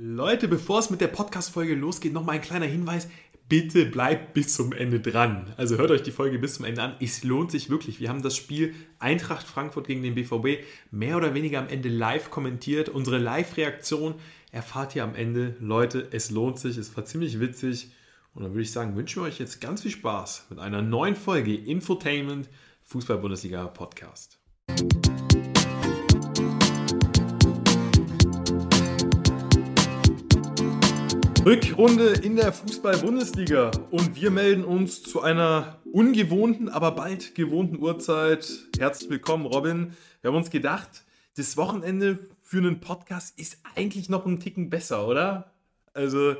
Leute, bevor es mit der Podcast-Folge losgeht, nochmal ein kleiner Hinweis. Bitte bleibt bis zum Ende dran. Also hört euch die Folge bis zum Ende an. Es lohnt sich wirklich. Wir haben das Spiel Eintracht Frankfurt gegen den BVB mehr oder weniger am Ende live kommentiert. Unsere Live-Reaktion erfahrt ihr am Ende. Leute, es lohnt sich. Es war ziemlich witzig. Und dann würde ich sagen, wünschen wir euch jetzt ganz viel Spaß mit einer neuen Folge Infotainment Fußball-Bundesliga Rückrunde in der Fußball-Bundesliga und wir melden uns zu einer ungewohnten, aber bald gewohnten Uhrzeit. Herzlich willkommen, Robin. Wir haben uns gedacht, das Wochenende für einen Podcast ist eigentlich noch einen Ticken besser, oder? Also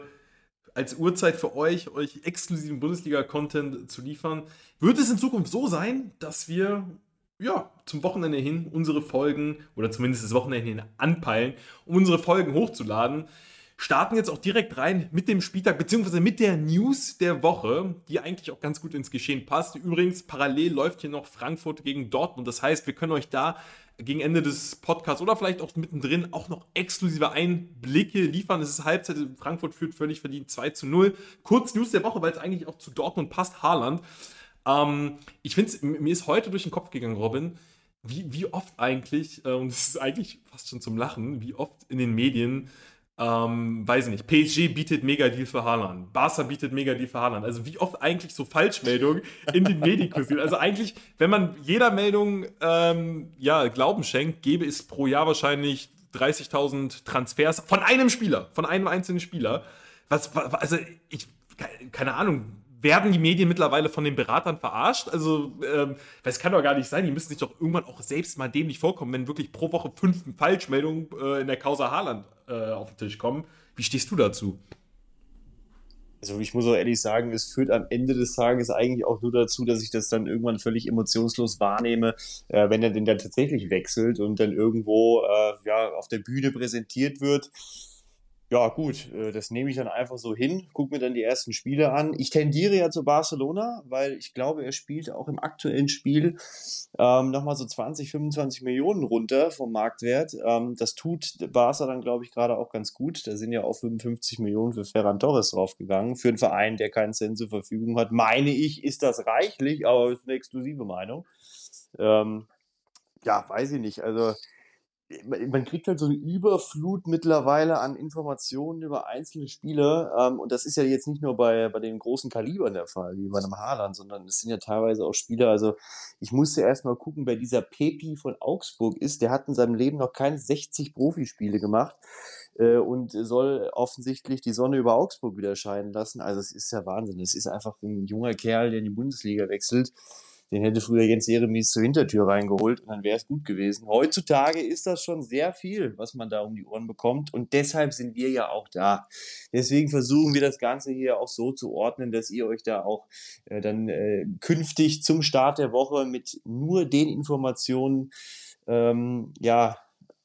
als Uhrzeit für euch, euch exklusiven Bundesliga-Content zu liefern. Wird es in Zukunft so sein, dass wir ja, zum Wochenende hin unsere Folgen oder zumindest das Wochenende hin anpeilen, um unsere Folgen hochzuladen starten jetzt auch direkt rein mit dem Spieltag, beziehungsweise mit der News der Woche, die eigentlich auch ganz gut ins Geschehen passt. Übrigens, parallel läuft hier noch Frankfurt gegen Dortmund. Das heißt, wir können euch da gegen Ende des Podcasts oder vielleicht auch mittendrin auch noch exklusive Einblicke liefern. Es ist Halbzeit, Frankfurt führt völlig verdient 2 zu 0. Kurz News der Woche, weil es eigentlich auch zu Dortmund passt, Haaland. Ähm, ich finde, mir ist heute durch den Kopf gegangen, Robin, wie, wie oft eigentlich, äh, und es ist eigentlich fast schon zum Lachen, wie oft in den Medien ähm, weiß ich nicht, PSG bietet Mega-Deal für Haaland, Barca bietet Mega-Deal für Haaland. Also wie oft eigentlich so Falschmeldungen in den Medien kursieren. Also eigentlich, wenn man jeder Meldung ähm, ja, Glauben schenkt, gäbe es pro Jahr wahrscheinlich 30.000 Transfers von einem Spieler, von einem einzelnen Spieler. Was, also ich, keine Ahnung, werden die Medien mittlerweile von den Beratern verarscht? Also, ähm, das kann doch gar nicht sein. Die müssen sich doch irgendwann auch selbst mal dämlich vorkommen, wenn wirklich pro Woche fünf Falschmeldungen äh, in der Causa Haaland äh, auf den Tisch kommen. Wie stehst du dazu? Also ich muss auch ehrlich sagen, es führt am Ende des Tages eigentlich auch nur dazu, dass ich das dann irgendwann völlig emotionslos wahrnehme, äh, wenn er den dann tatsächlich wechselt und dann irgendwo äh, ja, auf der Bühne präsentiert wird ja, gut, äh, das nehme ich dann einfach so hin, gucke mir dann die ersten Spiele an. Ich tendiere ja zu Barcelona, weil ich glaube, er spielt auch im aktuellen Spiel ähm, nochmal so 20, 25 Millionen runter vom Marktwert. Ähm, das tut Barca dann, glaube ich, gerade auch ganz gut. Da sind ja auch 55 Millionen für Ferran Torres draufgegangen. Für einen Verein, der keinen Cent zur Verfügung hat, meine ich, ist das reichlich, aber ist eine exklusive Meinung. Ähm, ja, weiß ich nicht. Also man kriegt halt so eine Überflut mittlerweile an Informationen über einzelne Spieler. Ähm, und das ist ja jetzt nicht nur bei, bei den großen Kalibern der Fall, wie bei einem Haaland, sondern es sind ja teilweise auch Spieler. Also ich musste erst mal gucken, bei dieser Pepi von Augsburg ist, der hat in seinem Leben noch keine 60 Profispiele gemacht äh, und soll offensichtlich die Sonne über Augsburg wieder scheinen lassen. Also es ist ja Wahnsinn. Es ist einfach ein junger Kerl, der in die Bundesliga wechselt den hätte früher Jens Jeremies zur Hintertür reingeholt und dann wäre es gut gewesen. Heutzutage ist das schon sehr viel, was man da um die Ohren bekommt und deshalb sind wir ja auch da. Deswegen versuchen wir das Ganze hier auch so zu ordnen, dass ihr euch da auch äh, dann äh, künftig zum Start der Woche mit nur den Informationen ähm, ja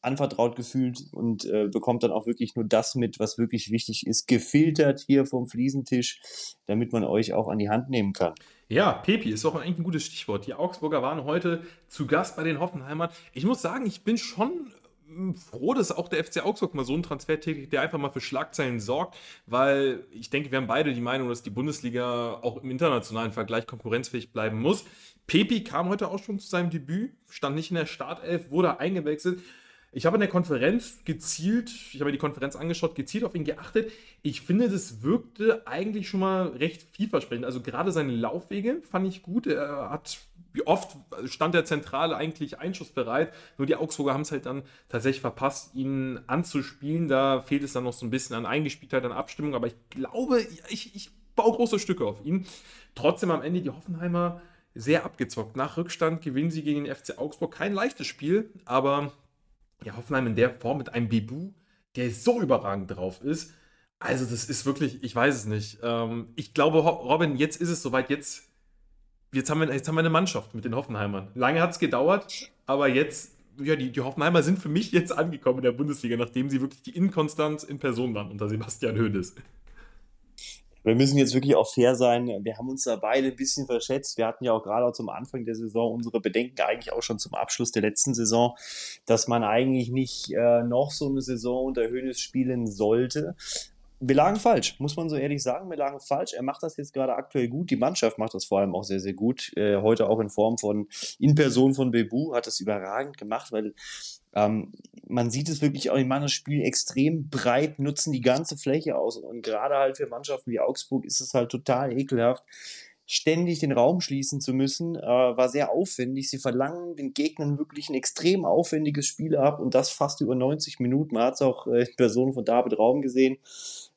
anvertraut gefühlt und äh, bekommt dann auch wirklich nur das mit, was wirklich wichtig ist, gefiltert hier vom Fliesentisch, damit man euch auch an die Hand nehmen kann. Ja, Pepi ist auch eigentlich ein gutes Stichwort. Die Augsburger waren heute zu Gast bei den Hoffenheimern. Ich muss sagen, ich bin schon hm, froh, dass auch der FC Augsburg mal so einen Transfer tätigt, der einfach mal für Schlagzeilen sorgt, weil ich denke, wir haben beide die Meinung, dass die Bundesliga auch im internationalen Vergleich konkurrenzfähig bleiben muss. Pepi kam heute auch schon zu seinem Debüt, stand nicht in der Startelf, wurde eingewechselt. Ich habe in der Konferenz gezielt, ich habe mir die Konferenz angeschaut, gezielt auf ihn geachtet. Ich finde, das wirkte eigentlich schon mal recht vielversprechend. Also gerade seine Laufwege fand ich gut. Er hat, wie oft stand der Zentrale eigentlich einschussbereit. Nur die Augsburger haben es halt dann tatsächlich verpasst, ihn anzuspielen. Da fehlt es dann noch so ein bisschen an Eingespieltheit, an Abstimmung. Aber ich glaube, ich, ich baue große Stücke auf ihn. Trotzdem am Ende die Hoffenheimer sehr abgezockt. Nach Rückstand gewinnen sie gegen den FC Augsburg. Kein leichtes Spiel, aber ja, Hoffenheim in der Form mit einem Bibu, der so überragend drauf ist. Also, das ist wirklich, ich weiß es nicht. Ähm, ich glaube, Robin, jetzt ist es soweit, jetzt, jetzt, haben wir, jetzt haben wir eine Mannschaft mit den Hoffenheimern. Lange hat es gedauert, aber jetzt, ja, die, die Hoffenheimer sind für mich jetzt angekommen in der Bundesliga, nachdem sie wirklich die Inkonstanz in Person waren unter Sebastian Hoeneß. Wir müssen jetzt wirklich auch fair sein. Wir haben uns da beide ein bisschen verschätzt. Wir hatten ja auch gerade auch zum Anfang der Saison unsere Bedenken eigentlich auch schon zum Abschluss der letzten Saison, dass man eigentlich nicht äh, noch so eine Saison unter Hönes spielen sollte wir lagen falsch, muss man so ehrlich sagen. Wir lagen falsch. Er macht das jetzt gerade aktuell gut. Die Mannschaft macht das vor allem auch sehr, sehr gut. Äh, heute auch in Form von, in Person von Bebu, hat das überragend gemacht, weil ähm, man sieht es wirklich auch, die machen das Spiel extrem breit, nutzen die ganze Fläche aus. Und gerade halt für Mannschaften wie Augsburg ist es halt total ekelhaft ständig den Raum schließen zu müssen, äh, war sehr aufwendig. Sie verlangen den Gegnern wirklich ein extrem aufwendiges Spiel ab und das fast über 90 Minuten. Man hat es auch äh, in Person von David Raum gesehen.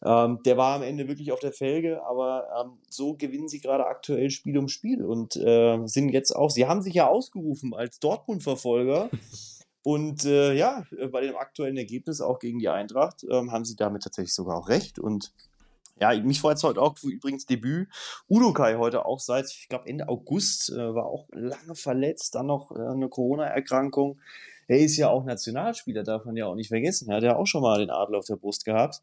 Ähm, der war am Ende wirklich auf der Felge, aber ähm, so gewinnen sie gerade aktuell Spiel um Spiel und äh, sind jetzt auch, sie haben sich ja ausgerufen als Dortmund-Verfolger. Und äh, ja, bei dem aktuellen Ergebnis auch gegen die Eintracht ähm, haben sie damit tatsächlich sogar auch recht. Und ja, mich freut es heute auch übrigens Debüt. Udo Kai heute auch seit, ich glaube, Ende August äh, war auch lange verletzt, dann noch äh, eine Corona-Erkrankung. Er ist ja auch Nationalspieler, darf man ja auch nicht vergessen. Er hat ja auch schon mal den Adler auf der Brust gehabt.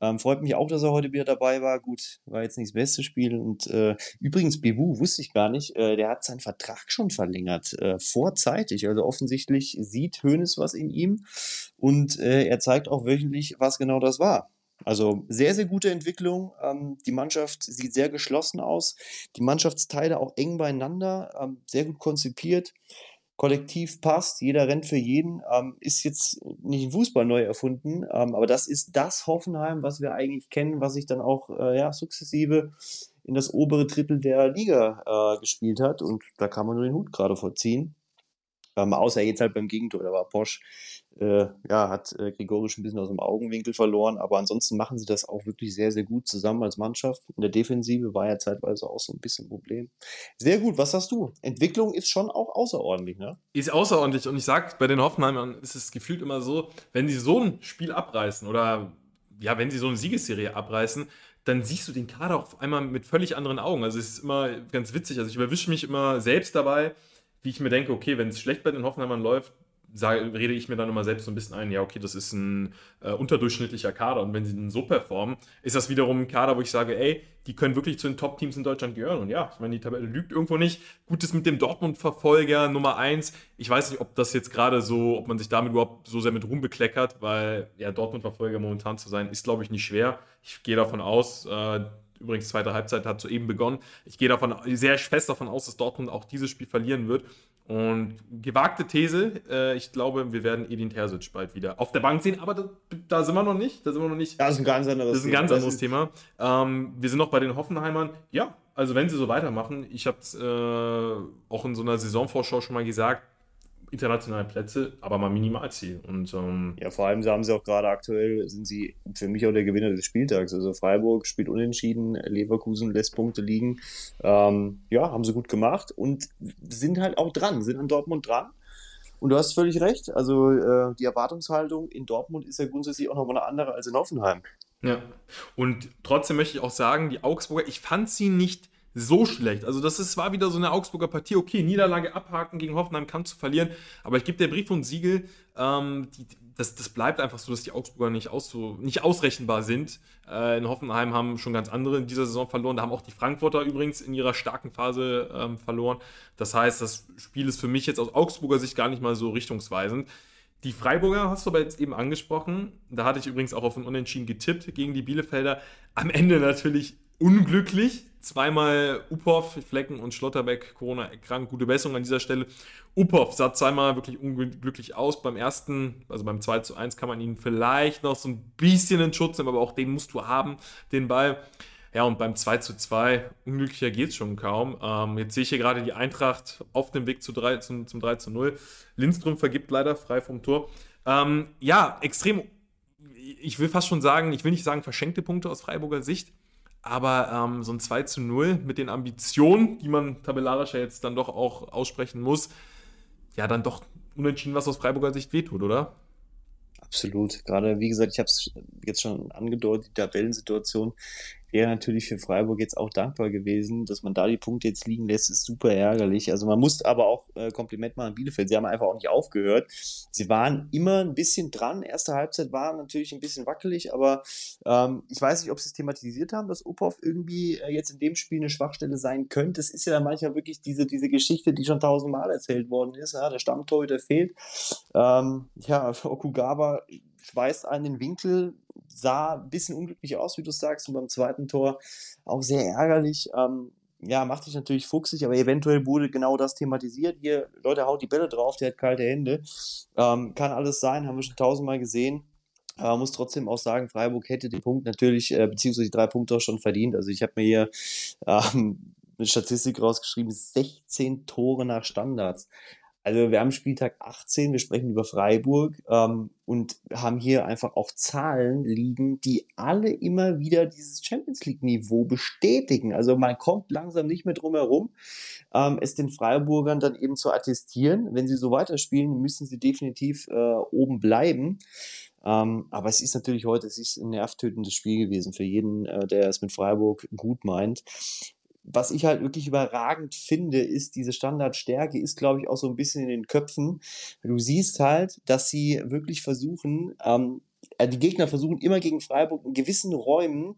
Ähm, freut mich auch, dass er heute wieder dabei war. Gut, war jetzt nicht das beste Spiel. Und äh, übrigens, Bebu wusste ich gar nicht, äh, der hat seinen Vertrag schon verlängert, äh, vorzeitig. Also offensichtlich sieht Hoeneß was in ihm und äh, er zeigt auch wöchentlich, was genau das war. Also sehr, sehr gute Entwicklung. Ähm, die Mannschaft sieht sehr geschlossen aus. Die Mannschaftsteile auch eng beieinander, ähm, sehr gut konzipiert. Kollektiv passt, jeder rennt für jeden. Ähm, ist jetzt nicht ein Fußball neu erfunden, ähm, aber das ist das Hoffenheim, was wir eigentlich kennen, was sich dann auch äh, ja, sukzessive in das obere Drittel der Liga äh, gespielt hat. Und da kann man nur den Hut gerade vorziehen. Ähm, außer jetzt halt beim Gegentor, da war Posch, äh, ja, hat äh, Gregorisch ein bisschen aus dem Augenwinkel verloren, aber ansonsten machen sie das auch wirklich sehr, sehr gut zusammen als Mannschaft. In der Defensive war ja zeitweise auch so ein bisschen ein Problem. Sehr gut, was hast du? Entwicklung ist schon auch außerordentlich, ne? Ist außerordentlich und ich sag, bei den Hoffenheimern ist es gefühlt immer so, wenn sie so ein Spiel abreißen oder ja, wenn sie so eine Siegesserie abreißen, dann siehst du den Kader auf einmal mit völlig anderen Augen. Also es ist immer ganz witzig. Also ich überwische mich immer selbst dabei, wie ich mir denke, okay, wenn es schlecht bei den Hoffenheimern läuft, sage, rede ich mir dann immer selbst so ein bisschen ein, ja, okay, das ist ein äh, unterdurchschnittlicher Kader und wenn sie dann so performen, ist das wiederum ein Kader, wo ich sage, ey, die können wirklich zu den Top-Teams in Deutschland gehören. Und ja, ich meine, die Tabelle lügt irgendwo nicht. Gutes mit dem Dortmund-Verfolger Nummer 1. Ich weiß nicht, ob das jetzt gerade so, ob man sich damit überhaupt so sehr mit Ruhm bekleckert, weil ja, Dortmund-Verfolger momentan zu sein, ist, glaube ich, nicht schwer. Ich gehe davon aus, äh, Übrigens, zweite Halbzeit hat soeben begonnen. Ich gehe davon sehr fest davon aus, dass Dortmund auch dieses Spiel verlieren wird. Und gewagte These, äh, ich glaube, wir werden Edin Terzic bald wieder auf der Bank sehen, aber da, da, sind wir noch nicht. Da sind wir noch nicht. Das ist ein ganz anderes, das ist ein ganz Thema. anderes Thema. Ähm, wir sind noch bei den Hoffenheimern. Ja, also wenn sie so weitermachen, ich habe es äh, auch in so einer Saisonvorschau schon mal gesagt, internationale Plätze, aber mal Minimalziel. Und, ähm, ja, vor allem haben sie auch gerade aktuell, sind sie für mich auch der Gewinner des Spieltags. Also Freiburg spielt unentschieden, Leverkusen lässt Punkte liegen. Ähm, ja, haben sie gut gemacht und sind halt auch dran, sind an Dortmund dran. Und du hast völlig recht. Also äh, die Erwartungshaltung in Dortmund ist ja grundsätzlich auch nochmal eine andere als in Hoffenheim. Ja. Und trotzdem möchte ich auch sagen, die Augsburger, ich fand sie nicht so schlecht. Also das ist, war wieder so eine Augsburger Partie. Okay, Niederlage abhaken gegen Hoffenheim kann zu verlieren, aber ich gebe der Brief und Siegel, ähm, die, das, das bleibt einfach so, dass die Augsburger nicht, aus, nicht ausrechenbar sind. Äh, in Hoffenheim haben schon ganz andere in dieser Saison verloren. Da haben auch die Frankfurter übrigens in ihrer starken Phase ähm, verloren. Das heißt, das Spiel ist für mich jetzt aus Augsburger Sicht gar nicht mal so richtungsweisend. Die Freiburger hast du aber jetzt eben angesprochen. Da hatte ich übrigens auch auf ein Unentschieden getippt gegen die Bielefelder. Am Ende natürlich unglücklich. Zweimal Uphoff, Flecken und Schlotterbeck, Corona krank, gute Besserung an dieser Stelle. Uphoff sah zweimal wirklich unglücklich aus. Beim ersten, also beim 2 zu 1, kann man ihn vielleicht noch so ein bisschen in Schutz nehmen, aber auch den musst du haben, den Ball. Ja, und beim 2 zu 2, unglücklicher geht es schon kaum. Ähm, jetzt sehe ich hier gerade die Eintracht auf dem Weg zu 3, zum, zum 3 zu 0. Lindström vergibt leider frei vom Tor. Ähm, ja, extrem, ich will fast schon sagen, ich will nicht sagen verschenkte Punkte aus Freiburger Sicht, aber ähm, so ein 2 zu 0 mit den Ambitionen, die man tabellarisch ja jetzt dann doch auch aussprechen muss, ja, dann doch unentschieden, was aus Freiburger Sicht wehtut, oder? Absolut. Gerade, wie gesagt, ich habe es jetzt schon angedeutet, die Tabellensituation. Wäre natürlich für Freiburg jetzt auch dankbar gewesen, dass man da die Punkte jetzt liegen lässt, ist super ärgerlich. Also man muss aber auch äh, Kompliment machen an Bielefeld. Sie haben einfach auch nicht aufgehört. Sie waren immer ein bisschen dran. Erste Halbzeit war natürlich ein bisschen wackelig, aber ähm, ich weiß nicht, ob sie es thematisiert haben, dass Opov irgendwie äh, jetzt in dem Spiel eine Schwachstelle sein könnte. Es ist ja manchmal wirklich diese, diese Geschichte, die schon tausendmal erzählt worden ist. Ja? Der Stammtorhüter fehlt. Ähm, ja, Okugawa schweißt einen Winkel, sah ein bisschen unglücklich aus, wie du sagst, und beim zweiten Tor auch sehr ärgerlich. Ähm, ja, macht sich natürlich fuchsig, aber eventuell wurde genau das thematisiert. Hier, Leute, haut die Bälle drauf, der hat kalte Hände. Ähm, kann alles sein, haben wir schon tausendmal gesehen. Aber muss trotzdem auch sagen, Freiburg hätte den Punkt natürlich, äh, beziehungsweise die drei Punkte auch schon verdient. Also ich habe mir hier ähm, eine Statistik rausgeschrieben, 16 Tore nach Standards. Also wir haben Spieltag 18, wir sprechen über Freiburg ähm, und haben hier einfach auch Zahlen liegen, die alle immer wieder dieses Champions League-Niveau bestätigen. Also man kommt langsam nicht mehr drum herum, ähm, es den Freiburgern dann eben zu attestieren. Wenn sie so weiterspielen, müssen sie definitiv äh, oben bleiben. Ähm, aber es ist natürlich heute, es ist ein nervtötendes Spiel gewesen für jeden, äh, der es mit Freiburg gut meint was ich halt wirklich überragend finde, ist diese Standardstärke, ist glaube ich auch so ein bisschen in den Köpfen. Du siehst halt, dass sie wirklich versuchen, ähm, äh, die Gegner versuchen immer gegen Freiburg in gewissen Räumen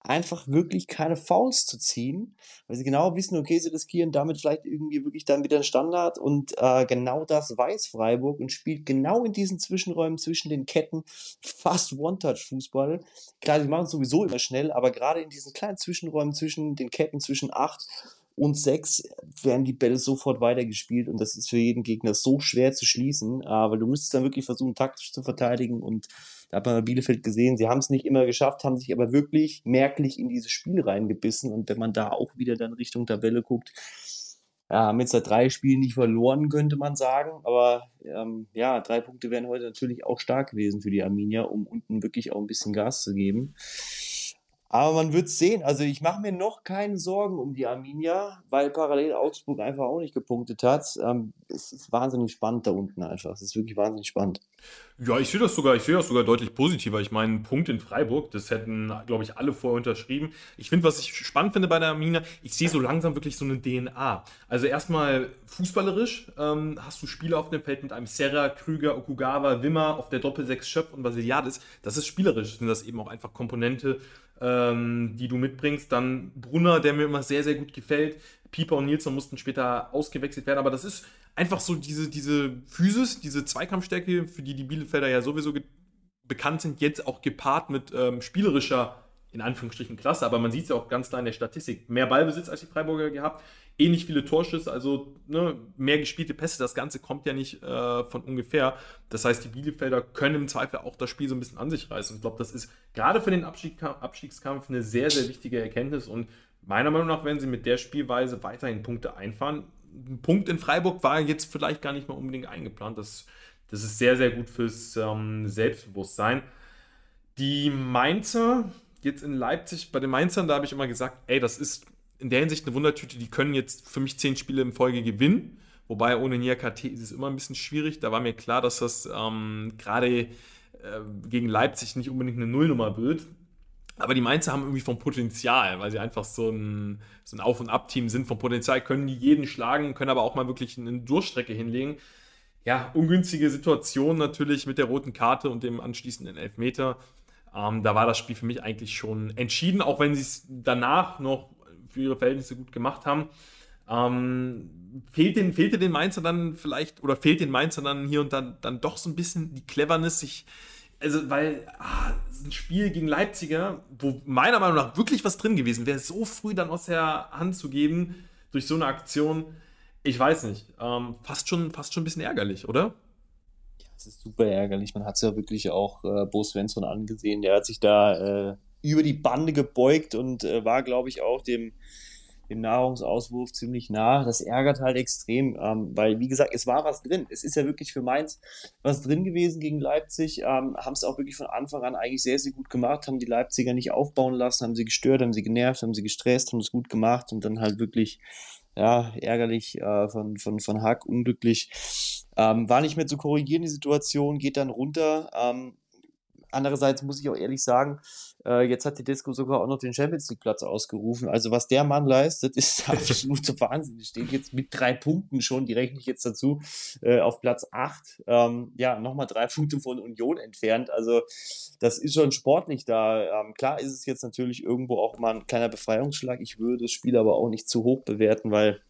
einfach wirklich keine Fouls zu ziehen, weil sie genau wissen, okay, sie riskieren damit vielleicht irgendwie wirklich dann wieder einen Standard und äh, genau das weiß Freiburg und spielt genau in diesen Zwischenräumen zwischen den Ketten fast One-Touch-Fußball. Klar, sie machen es sowieso immer schnell, aber gerade in diesen kleinen Zwischenräumen zwischen den Ketten zwischen acht und sechs werden die Bälle sofort weitergespielt und das ist für jeden Gegner so schwer zu schließen, aber du müsstest dann wirklich versuchen, taktisch zu verteidigen und da hat man Bielefeld gesehen, sie haben es nicht immer geschafft, haben sich aber wirklich merklich in dieses Spiel reingebissen. Und wenn man da auch wieder dann Richtung Tabelle guckt, ja, haben jetzt seit drei Spielen nicht verloren, könnte man sagen. Aber ähm, ja, drei Punkte wären heute natürlich auch stark gewesen für die Arminia, um unten wirklich auch ein bisschen Gas zu geben. Aber man wird sehen. Also ich mache mir noch keine Sorgen um die Arminia, weil parallel Augsburg einfach auch nicht gepunktet hat. Ähm, es ist wahnsinnig spannend da unten einfach. Es ist wirklich wahnsinnig spannend. Ja, ich sehe das sogar, ich sehe das sogar deutlich positiver. Ich meine, Punkt in Freiburg, das hätten, glaube ich, alle vorher unterschrieben. Ich finde, was ich spannend finde bei der Arminia, ich sehe so langsam wirklich so eine DNA. Also erstmal fußballerisch ähm, hast du Spieler auf dem Feld mit einem Serra, Krüger, Okugawa, Wimmer auf der Doppel-6 Schöpf und Vasiliadis. Das ist spielerisch, sind das eben auch einfach Komponente, ähm, die du mitbringst. Dann Brunner, der mir immer sehr, sehr gut gefällt. Pieper und Nilsson mussten später ausgewechselt werden, aber das ist einfach so diese, diese Physis, diese Zweikampfstärke, für die die Bielefelder ja sowieso bekannt sind, jetzt auch gepaart mit ähm, spielerischer, in Anführungsstrichen, Klasse, aber man sieht es ja auch ganz klar in der Statistik. Mehr Ballbesitz als die Freiburger gehabt, ähnlich viele Torschüsse, also ne, mehr gespielte Pässe, das Ganze kommt ja nicht äh, von ungefähr. Das heißt, die Bielefelder können im Zweifel auch das Spiel so ein bisschen an sich reißen. Ich glaube, das ist gerade für den Abstiegskampf, Abstiegskampf eine sehr, sehr wichtige Erkenntnis und meiner Meinung nach, wenn sie mit der Spielweise weiterhin Punkte einfahren, ein Punkt in Freiburg war jetzt vielleicht gar nicht mal unbedingt eingeplant. Das, das ist sehr, sehr gut fürs ähm, Selbstbewusstsein. Die Mainzer, jetzt in Leipzig, bei den Mainzern, da habe ich immer gesagt, ey, das ist in der Hinsicht eine Wundertüte, die können jetzt für mich zehn Spiele in Folge gewinnen. Wobei ohne Niakate ist es immer ein bisschen schwierig. Da war mir klar, dass das ähm, gerade äh, gegen Leipzig nicht unbedingt eine Nullnummer wird. Aber die Mainzer haben irgendwie vom Potenzial, weil sie einfach so ein, so ein Auf- und Ab-Team sind. Vom Potenzial können die jeden schlagen, können aber auch mal wirklich eine Durchstrecke hinlegen. Ja, ungünstige Situation natürlich mit der roten Karte und dem anschließenden Elfmeter. Ähm, da war das Spiel für mich eigentlich schon entschieden, auch wenn sie es danach noch für ihre Verhältnisse gut gemacht haben. Ähm, fehlt den, fehlte den Mainzer dann vielleicht, oder fehlt den Mainzer dann hier und dann, dann doch so ein bisschen die Cleverness, sich also, weil ah, ein Spiel gegen Leipziger, wo meiner Meinung nach wirklich was drin gewesen wäre, so früh dann aus der Hand zu geben durch so eine Aktion, ich weiß nicht, ähm, fast, schon, fast schon ein bisschen ärgerlich, oder? Ja, es ist super ärgerlich. Man hat es ja wirklich auch äh, Bo Svensson angesehen. Der hat sich da äh, über die Bande gebeugt und äh, war, glaube ich, auch dem dem Nahrungsauswurf ziemlich nah. Das ärgert halt extrem, ähm, weil, wie gesagt, es war was drin. Es ist ja wirklich für Mainz was drin gewesen gegen Leipzig. Ähm, haben es auch wirklich von Anfang an eigentlich sehr, sehr gut gemacht, haben die Leipziger nicht aufbauen lassen, haben sie gestört, haben sie genervt, haben sie gestresst, haben es gut gemacht und dann halt wirklich, ja, ärgerlich äh, von, von, von Hack, unglücklich. Ähm, war nicht mehr zu korrigieren, die Situation, geht dann runter. Ähm, andererseits muss ich auch ehrlich sagen, äh, jetzt hat Tedesco sogar auch noch den Champions League Platz ausgerufen. Also was der Mann leistet, ist absolute Wahnsinn. Steht jetzt mit drei Punkten schon, die rechne ich jetzt dazu, äh, auf Platz acht. Ähm, ja, nochmal drei Punkte von Union entfernt. Also das ist schon sportlich da. Ähm, klar ist es jetzt natürlich irgendwo auch mal ein kleiner Befreiungsschlag. Ich würde das Spiel aber auch nicht zu hoch bewerten, weil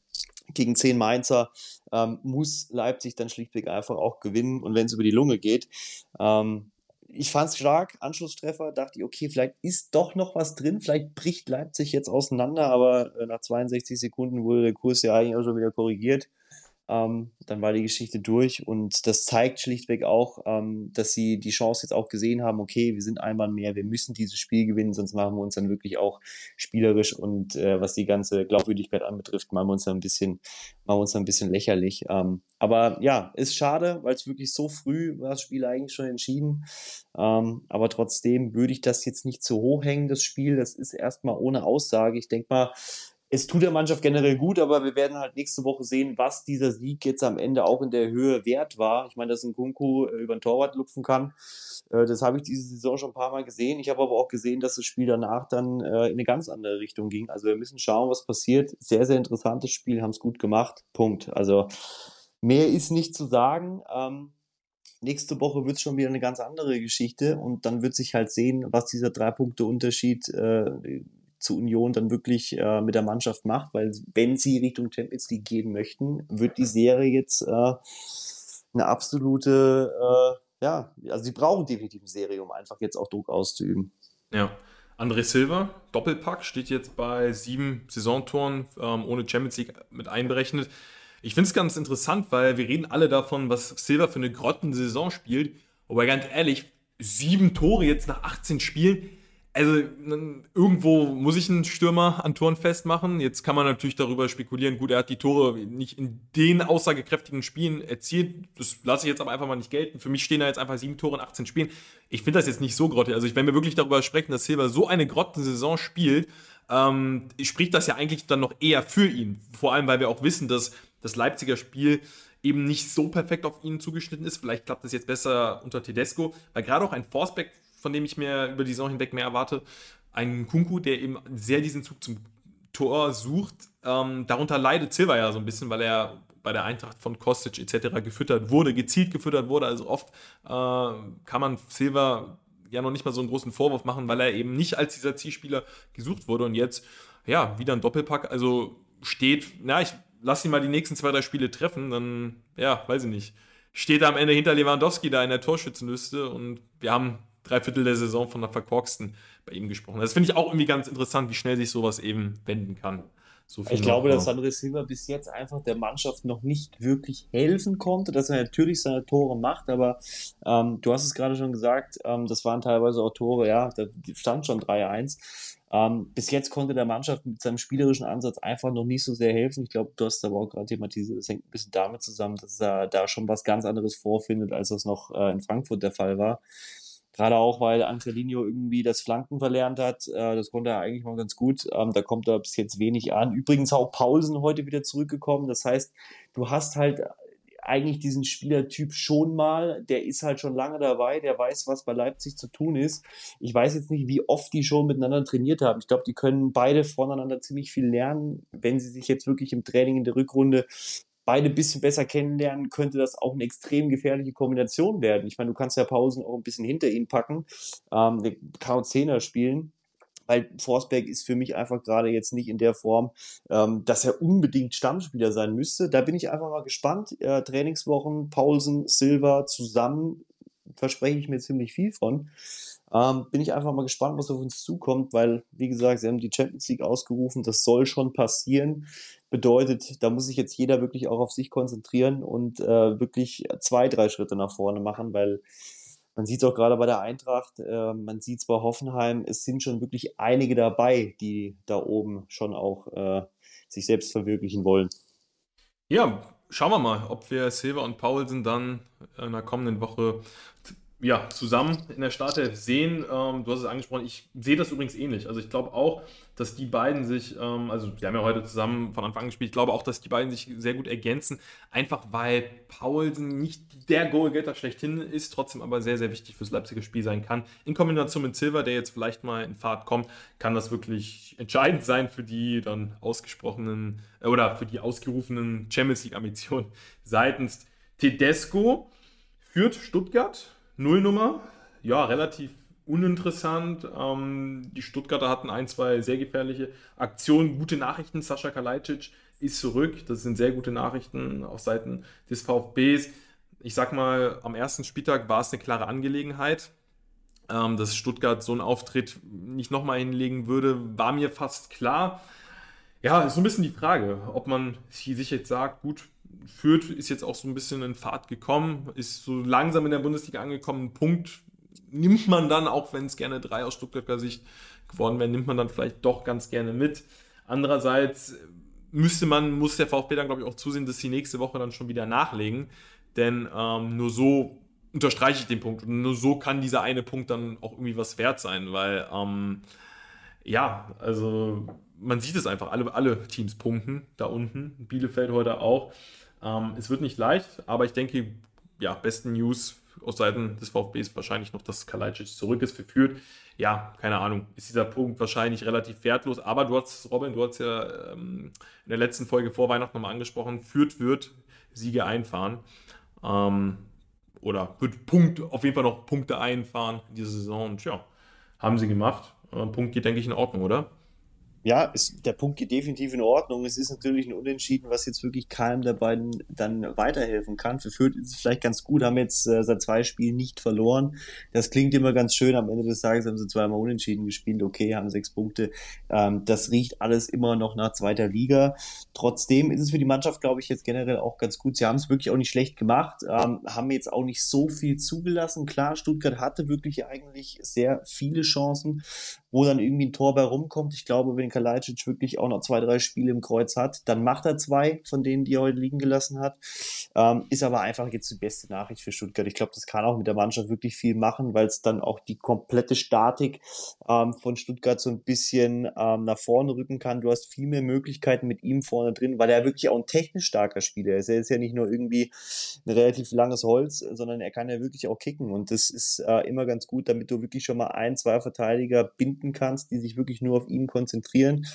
gegen zehn Mainzer ähm, muss Leipzig dann schlichtweg einfach auch gewinnen und wenn es über die Lunge geht. Ähm, ich fand es stark, Anschlusstreffer, dachte ich, okay, vielleicht ist doch noch was drin, vielleicht bricht Leipzig jetzt auseinander, aber äh, nach 62 Sekunden wurde der Kurs ja eigentlich auch schon wieder korrigiert. Ähm, dann war die Geschichte durch und das zeigt schlichtweg auch, ähm, dass sie die Chance jetzt auch gesehen haben, okay, wir sind einmal mehr, wir müssen dieses Spiel gewinnen, sonst machen wir uns dann wirklich auch spielerisch und äh, was die ganze Glaubwürdigkeit anbetrifft, machen wir uns dann ein bisschen, machen wir uns dann ein bisschen lächerlich. Ähm, aber ja, ist schade, weil es wirklich so früh war das Spiel eigentlich schon entschieden. Ähm, aber trotzdem würde ich das jetzt nicht zu hoch hängen, das Spiel. Das ist erstmal ohne Aussage. Ich denke mal, es tut der Mannschaft generell gut, aber wir werden halt nächste Woche sehen, was dieser Sieg jetzt am Ende auch in der Höhe wert war. Ich meine, dass ein Kunku äh, über den Torwart lupfen kann, äh, das habe ich diese Saison schon ein paar Mal gesehen. Ich habe aber auch gesehen, dass das Spiel danach dann äh, in eine ganz andere Richtung ging. Also wir müssen schauen, was passiert. Sehr, sehr interessantes Spiel, haben es gut gemacht. Punkt. Also mehr ist nicht zu sagen. Ähm, nächste Woche wird es schon wieder eine ganz andere Geschichte und dann wird sich halt sehen, was dieser drei Punkte Unterschied äh, zu Union dann wirklich äh, mit der Mannschaft macht, weil wenn sie Richtung Champions League gehen möchten, wird die Serie jetzt äh, eine absolute, äh, ja, also sie brauchen definitiv eine Serie, um einfach jetzt auch Druck auszuüben. Ja. André Silva, Doppelpack, steht jetzt bei sieben Saisontoren ähm, ohne Champions League mit einberechnet. Ich finde es ganz interessant, weil wir reden alle davon, was Silva für eine Grottensaison spielt. Aber ganz ehrlich, sieben Tore jetzt nach 18 Spielen, also irgendwo muss ich einen Stürmer an Toren festmachen. Jetzt kann man natürlich darüber spekulieren, gut, er hat die Tore nicht in den aussagekräftigen Spielen erzielt. Das lasse ich jetzt aber einfach mal nicht gelten. Für mich stehen da jetzt einfach sieben Tore in 18 Spielen. Ich finde das jetzt nicht so grottig. Also wenn wir wirklich darüber sprechen, dass Silva so eine Grottensaison spielt, ähm, spricht das ja eigentlich dann noch eher für ihn. Vor allem, weil wir auch wissen, dass das Leipziger Spiel eben nicht so perfekt auf ihn zugeschnitten ist. Vielleicht klappt das jetzt besser unter Tedesco, weil gerade auch ein Forceback von dem ich mir über die Saison hinweg mehr erwarte. Ein Kunku, der eben sehr diesen Zug zum Tor sucht. Ähm, darunter leidet Silva ja so ein bisschen, weil er bei der Eintracht von Kostic etc. gefüttert wurde, gezielt gefüttert wurde. Also oft äh, kann man Silva ja noch nicht mal so einen großen Vorwurf machen, weil er eben nicht als dieser Zielspieler gesucht wurde und jetzt ja wieder ein Doppelpack. Also steht, na, ich lasse ihn mal die nächsten zwei, drei Spiele treffen, dann ja, weiß ich nicht. Steht er am Ende hinter Lewandowski da in der Torschützenliste und wir haben drei Viertel der Saison von der verkorksten bei ihm gesprochen. Das finde ich auch irgendwie ganz interessant, wie schnell sich sowas eben wenden kann. So ich glaube, dass André Silva bis jetzt einfach der Mannschaft noch nicht wirklich helfen konnte, dass er natürlich seine Tore macht, aber ähm, du hast es gerade schon gesagt, ähm, das waren teilweise auch Tore, ja, da stand schon 3-1. Ähm, bis jetzt konnte der Mannschaft mit seinem spielerischen Ansatz einfach noch nicht so sehr helfen. Ich glaube, du hast aber auch gerade thematisiert, das hängt ein bisschen damit zusammen, dass er da schon was ganz anderes vorfindet, als das noch äh, in Frankfurt der Fall war. Gerade auch, weil Angelino irgendwie das Flanken verlernt hat. Äh, das konnte er eigentlich mal ganz gut. Ähm, da kommt er bis jetzt wenig an. Übrigens auch Paulsen heute wieder zurückgekommen. Das heißt, du hast halt eigentlich diesen Spielertyp schon mal. Der ist halt schon lange dabei. Der weiß, was bei Leipzig zu tun ist. Ich weiß jetzt nicht, wie oft die schon miteinander trainiert haben. Ich glaube, die können beide voneinander ziemlich viel lernen, wenn sie sich jetzt wirklich im Training in der Rückrunde beide ein bisschen besser kennenlernen, könnte das auch eine extrem gefährliche Kombination werden. Ich meine, du kannst ja Pausen auch ein bisschen hinter ihn packen, ähm, kann auch Zehner spielen weil Forsberg ist für mich einfach gerade jetzt nicht in der Form, ähm, dass er unbedingt Stammspieler sein müsste. Da bin ich einfach mal gespannt. Äh, Trainingswochen, Paulsen, Silva zusammen verspreche ich mir ziemlich viel von. Ähm, bin ich einfach mal gespannt, was auf uns zukommt, weil, wie gesagt, sie haben die Champions League ausgerufen, das soll schon passieren. Bedeutet, da muss sich jetzt jeder wirklich auch auf sich konzentrieren und äh, wirklich zwei, drei Schritte nach vorne machen, weil man sieht es auch gerade bei der Eintracht, äh, man sieht es bei Hoffenheim, es sind schon wirklich einige dabei, die da oben schon auch äh, sich selbst verwirklichen wollen. Ja, schauen wir mal, ob wir Silva und Paulsen dann in der kommenden Woche ja, zusammen in der Startelf sehen. Ähm, du hast es angesprochen, ich sehe das übrigens ähnlich. Also ich glaube auch, dass die beiden sich, ähm, also die haben ja heute zusammen von Anfang an gespielt, ich glaube auch, dass die beiden sich sehr gut ergänzen, einfach weil Paulsen nicht der Goalgetter schlechthin ist, trotzdem aber sehr, sehr wichtig fürs Leipziger Spiel sein kann. In Kombination mit Silver, der jetzt vielleicht mal in Fahrt kommt, kann das wirklich entscheidend sein für die dann ausgesprochenen äh, oder für die ausgerufenen Champions League-Ambitionen seitens Tedesco. Führt Stuttgart Nullnummer, ja, relativ uninteressant. Ähm, die Stuttgarter hatten ein, zwei sehr gefährliche Aktionen. Gute Nachrichten, Sascha Kalajdzic ist zurück. Das sind sehr gute Nachrichten auf Seiten des VfBs. Ich sag mal, am ersten Spieltag war es eine klare Angelegenheit. Ähm, dass Stuttgart so einen Auftritt nicht nochmal hinlegen würde, war mir fast klar. Ja, ist so ein bisschen die Frage, ob man sich jetzt sagt, gut, Fürth ist jetzt auch so ein bisschen in Fahrt gekommen, ist so langsam in der Bundesliga angekommen. Einen Punkt nimmt man dann, auch wenn es gerne drei aus Stuttgarter Sicht geworden wären, nimmt man dann vielleicht doch ganz gerne mit. Andererseits müsste man, muss der VfB dann, glaube ich, auch zusehen, dass sie nächste Woche dann schon wieder nachlegen. Denn ähm, nur so unterstreiche ich den Punkt. Und nur so kann dieser eine Punkt dann auch irgendwie was wert sein, weil ähm, ja, also man sieht es einfach, alle, alle Teams punkten da unten. Bielefeld heute auch. Ähm, es wird nicht leicht, aber ich denke, ja, besten News aus Seiten des VfB ist wahrscheinlich noch, dass Kalajdzic zurück ist für Ja, keine Ahnung, ist dieser Punkt wahrscheinlich relativ wertlos, aber du hast, Robin, du hast ja ähm, in der letzten Folge vor Weihnachten nochmal angesprochen, Fürth wird Siege einfahren. Ähm, oder wird Punkt, auf jeden Fall noch Punkte einfahren in dieser Saison und ja, haben sie gemacht. Äh, Punkt geht, denke ich, in Ordnung, oder? Ja, ist, der Punkt geht definitiv in Ordnung. Es ist natürlich ein Unentschieden, was jetzt wirklich keinem der beiden dann weiterhelfen kann. Für Fürth ist es vielleicht ganz gut, haben jetzt äh, seit zwei Spielen nicht verloren. Das klingt immer ganz schön. Am Ende des Tages haben sie zweimal Unentschieden gespielt. Okay, haben sechs Punkte. Ähm, das riecht alles immer noch nach zweiter Liga. Trotzdem ist es für die Mannschaft, glaube ich, jetzt generell auch ganz gut. Sie haben es wirklich auch nicht schlecht gemacht, ähm, haben jetzt auch nicht so viel zugelassen. Klar, Stuttgart hatte wirklich eigentlich sehr viele Chancen, wo dann irgendwie ein Tor bei rumkommt. Ich glaube, wenn Kalajdzic wirklich auch noch zwei, drei Spiele im Kreuz hat, dann macht er zwei von denen, die er heute liegen gelassen hat. Ähm, ist aber einfach jetzt die beste Nachricht für Stuttgart. Ich glaube, das kann auch mit der Mannschaft wirklich viel machen, weil es dann auch die komplette Statik ähm, von Stuttgart so ein bisschen ähm, nach vorne rücken kann. Du hast viel mehr Möglichkeiten mit ihm vorne drin, weil er wirklich auch ein technisch starker Spieler ist. Er ist ja nicht nur irgendwie ein relativ langes Holz, sondern er kann ja wirklich auch kicken. Und das ist äh, immer ganz gut, damit du wirklich schon mal ein, zwei Verteidiger binden kannst, die sich wirklich nur auf ihn konzentrieren.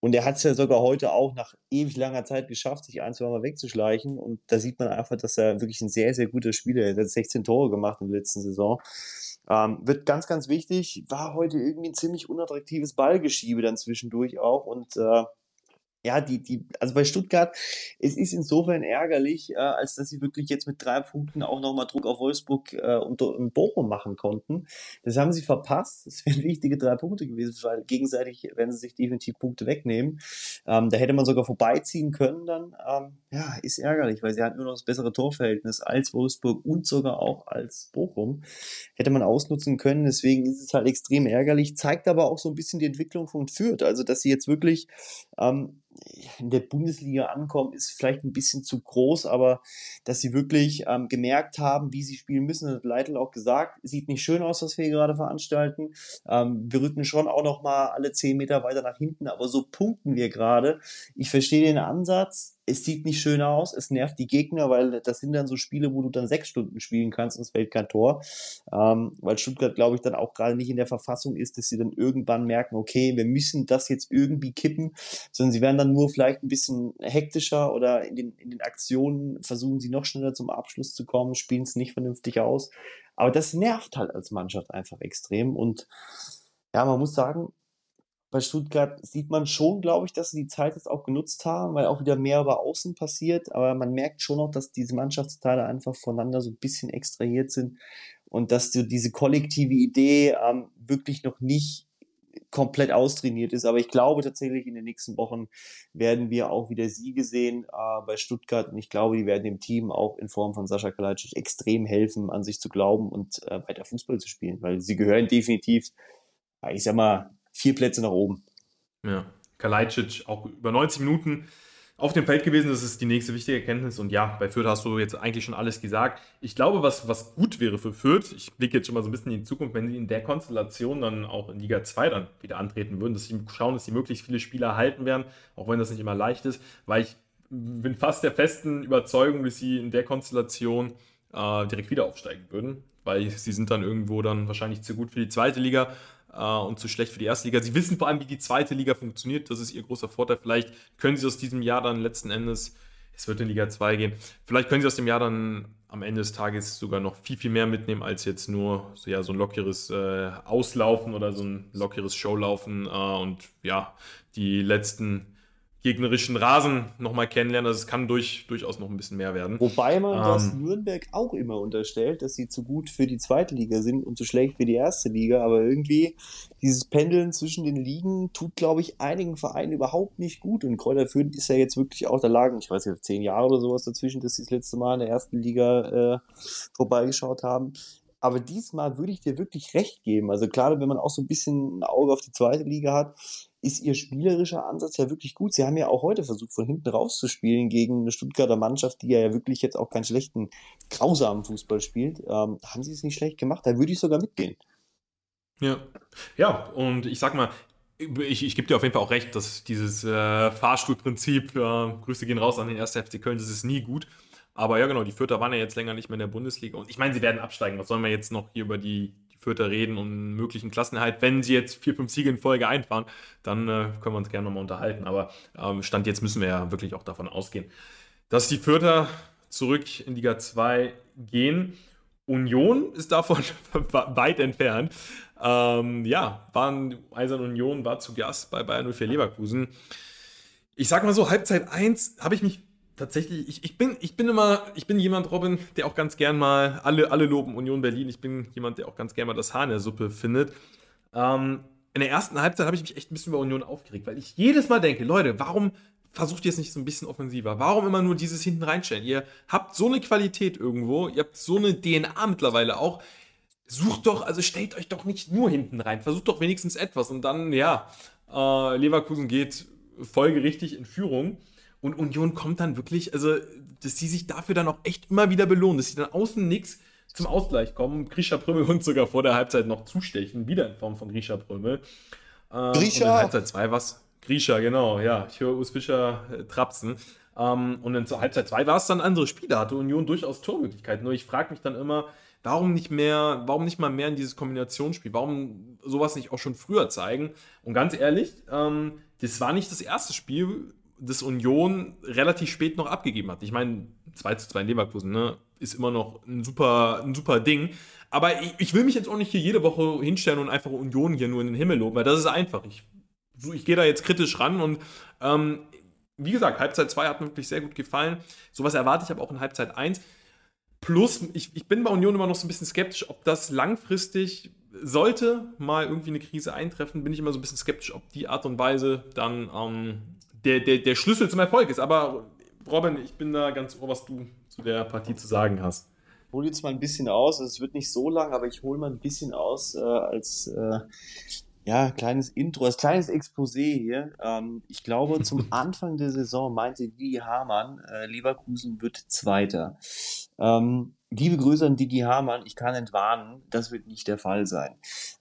Und er hat es ja sogar heute auch nach ewig langer Zeit geschafft, sich ein, zwei Mal wegzuschleichen. Und da sieht man einfach, dass er wirklich ein sehr, sehr guter Spieler ist. Er hat 16 Tore gemacht in der letzten Saison. Ähm, wird ganz, ganz wichtig. War heute irgendwie ein ziemlich unattraktives Ballgeschiebe dann zwischendurch auch. Und äh, ja, die, die, also bei Stuttgart, es ist insofern ärgerlich, äh, als dass sie wirklich jetzt mit drei Punkten auch nochmal Druck auf Wolfsburg äh, und, und Bochum machen konnten. Das haben sie verpasst. Das wären wichtige drei Punkte gewesen, weil gegenseitig werden sie sich definitiv Punkte wegnehmen. Ähm, da hätte man sogar vorbeiziehen können dann. Ähm, ja, ist ärgerlich, weil sie hatten nur noch das bessere Torverhältnis als Wolfsburg und sogar auch als Bochum. Hätte man ausnutzen können, deswegen ist es halt extrem ärgerlich, zeigt aber auch so ein bisschen die Entwicklung von Fürth, also dass sie jetzt wirklich ähm, in der Bundesliga ankommen, ist vielleicht ein bisschen zu groß, aber dass sie wirklich ähm, gemerkt haben, wie sie spielen müssen, hat Leitl auch gesagt, sieht nicht schön aus, was wir hier gerade veranstalten. Ähm, wir rücken schon auch noch mal alle zehn Meter weiter nach hinten, aber so punkten wir gerade. Ich verstehe den Ansatz, es sieht nicht schön aus, es nervt die Gegner, weil das sind dann so Spiele, wo du dann sechs Stunden spielen kannst und es fällt kein Tor. Ähm, weil Stuttgart, glaube ich, dann auch gerade nicht in der Verfassung ist, dass sie dann irgendwann merken, okay, wir müssen das jetzt irgendwie kippen, sondern sie werden dann nur vielleicht ein bisschen hektischer oder in den, in den Aktionen versuchen sie noch schneller zum Abschluss zu kommen, spielen es nicht vernünftig aus. Aber das nervt halt als Mannschaft einfach extrem und ja, man muss sagen, bei Stuttgart sieht man schon, glaube ich, dass sie die Zeit jetzt auch genutzt haben, weil auch wieder mehr über Außen passiert. Aber man merkt schon noch, dass diese Mannschaftsteile einfach voneinander so ein bisschen extrahiert sind und dass so diese kollektive Idee ähm, wirklich noch nicht komplett austrainiert ist. Aber ich glaube tatsächlich, in den nächsten Wochen werden wir auch wieder Siege sehen äh, bei Stuttgart. Und ich glaube, die werden dem Team auch in Form von Sascha Kalajdzic extrem helfen, an sich zu glauben und äh, weiter Fußball zu spielen, weil sie gehören definitiv, ich sag mal, vier Plätze nach oben. Ja, Kalajdzic auch über 90 Minuten auf dem Feld gewesen. Das ist die nächste wichtige Erkenntnis. Und ja, bei Fürth hast du jetzt eigentlich schon alles gesagt. Ich glaube, was, was gut wäre für Fürth, ich blicke jetzt schon mal so ein bisschen in die Zukunft, wenn sie in der Konstellation dann auch in Liga 2 dann wieder antreten würden, dass sie schauen, dass sie möglichst viele Spieler halten werden, auch wenn das nicht immer leicht ist, weil ich bin fast der festen Überzeugung, dass sie in der Konstellation äh, direkt wieder aufsteigen würden, weil sie sind dann irgendwo dann wahrscheinlich zu gut für die zweite Liga und zu schlecht für die erste Liga. Sie wissen vor allem, wie die zweite Liga funktioniert. Das ist ihr großer Vorteil. Vielleicht können sie aus diesem Jahr dann letzten Endes, es wird in Liga 2 gehen, vielleicht können sie aus dem Jahr dann am Ende des Tages sogar noch viel, viel mehr mitnehmen, als jetzt nur so, ja, so ein lockeres äh, Auslaufen oder so ein lockeres Showlaufen äh, und ja, die letzten gegnerischen Rasen nochmal kennenlernen. Also es kann durch, durchaus noch ein bisschen mehr werden. Wobei man ähm, das Nürnberg auch immer unterstellt, dass sie zu gut für die zweite Liga sind und zu schlecht für die erste Liga. Aber irgendwie dieses Pendeln zwischen den Ligen tut, glaube ich, einigen Vereinen überhaupt nicht gut. Und Kräuter Fürth ist ja jetzt wirklich auch, da lagen, ich weiß nicht, zehn Jahre oder sowas dazwischen, dass sie das letzte Mal in der ersten Liga äh, vorbeigeschaut haben. Aber diesmal würde ich dir wirklich recht geben. Also klar, wenn man auch so ein bisschen ein Auge auf die zweite Liga hat, ist ihr spielerischer Ansatz ja wirklich gut. Sie haben ja auch heute versucht, von hinten rauszuspielen gegen eine Stuttgarter Mannschaft, die ja wirklich jetzt auch keinen schlechten, grausamen Fußball spielt. Ähm, haben sie es nicht schlecht gemacht? Da würde ich sogar mitgehen. Ja, ja, und ich sag mal, ich, ich gebe dir auf jeden Fall auch recht, dass dieses äh, Fahrstuhlprinzip, äh, Grüße gehen raus an den 1. FC Köln, das ist nie gut. Aber ja, genau, die Fürther waren ja jetzt länger nicht mehr in der Bundesliga. Und ich meine, sie werden absteigen. Was sollen wir jetzt noch hier über die Fürther reden und möglichen Klassenerhalt. Wenn sie jetzt vier, fünf Siege in Folge einfahren, dann äh, können wir uns gerne nochmal unterhalten. Aber ähm, Stand jetzt müssen wir ja wirklich auch davon ausgehen, dass die Fürther zurück in Liga 2 gehen. Union ist davon weit entfernt. Ähm, ja, waren Eisern Union war zu Gast bei Bayern 04 Leverkusen. Ich sag mal so, Halbzeit 1 habe ich mich tatsächlich, ich, ich, bin, ich bin immer, ich bin jemand, Robin, der auch ganz gern mal, alle, alle loben Union Berlin, ich bin jemand, der auch ganz gern mal das Haar in der Suppe findet. Ähm, in der ersten Halbzeit habe ich mich echt ein bisschen über Union aufgeregt, weil ich jedes Mal denke, Leute, warum versucht ihr es nicht so ein bisschen offensiver? Warum immer nur dieses hinten reinstellen? Ihr habt so eine Qualität irgendwo, ihr habt so eine DNA mittlerweile auch. Sucht doch, also stellt euch doch nicht nur hinten rein, versucht doch wenigstens etwas und dann, ja, äh, Leverkusen geht folgerichtig in Führung. Und Union kommt dann wirklich, also, dass sie sich dafür dann auch echt immer wieder belohnen, dass sie dann außen nichts zum Ausgleich kommen. Grisha Prömel und sogar vor der Halbzeit noch zustechen, wieder in Form von Grisha Prömel. Ähm, Grisha? Und in Halbzeit 2 was. Grisha, genau, ja. Ich höre Urs Fischer äh, trapsen. Ähm, und in zur Halbzeit 2 war es dann ein anderes Spiel. Da hatte Union durchaus Tormöglichkeiten. Nur ich frage mich dann immer, warum nicht mehr, warum nicht mal mehr in dieses Kombinationsspiel? Warum sowas nicht auch schon früher zeigen? Und ganz ehrlich, ähm, das war nicht das erste Spiel, das Union relativ spät noch abgegeben hat. Ich meine, 2 zu 2 in Leverkusen, ne, ist immer noch ein super, ein super Ding. Aber ich, ich, will mich jetzt auch nicht hier jede Woche hinstellen und einfach Union hier nur in den Himmel loben, weil das ist einfach. Ich, ich gehe da jetzt kritisch ran und ähm, wie gesagt, Halbzeit 2 hat mir wirklich sehr gut gefallen. Sowas erwarte ich aber auch in Halbzeit 1. Plus, ich, ich bin bei Union immer noch so ein bisschen skeptisch, ob das langfristig sollte mal irgendwie eine Krise eintreffen, bin ich immer so ein bisschen skeptisch, ob die Art und Weise dann ähm, der, der, der Schlüssel zum Erfolg ist. Aber Robin, ich bin da ganz ohr, was du zu der Partie zu sagen hast. Ich hole jetzt mal ein bisschen aus, es wird nicht so lang, aber ich hole mal ein bisschen aus äh, als äh, ja, kleines Intro, als kleines Exposé hier. Ähm, ich glaube, zum Anfang der Saison meinte Didi Hamann, äh, Leverkusen wird Zweiter. Ähm, liebe Grüße an Didi Hamann, ich kann entwarnen, das wird nicht der Fall sein.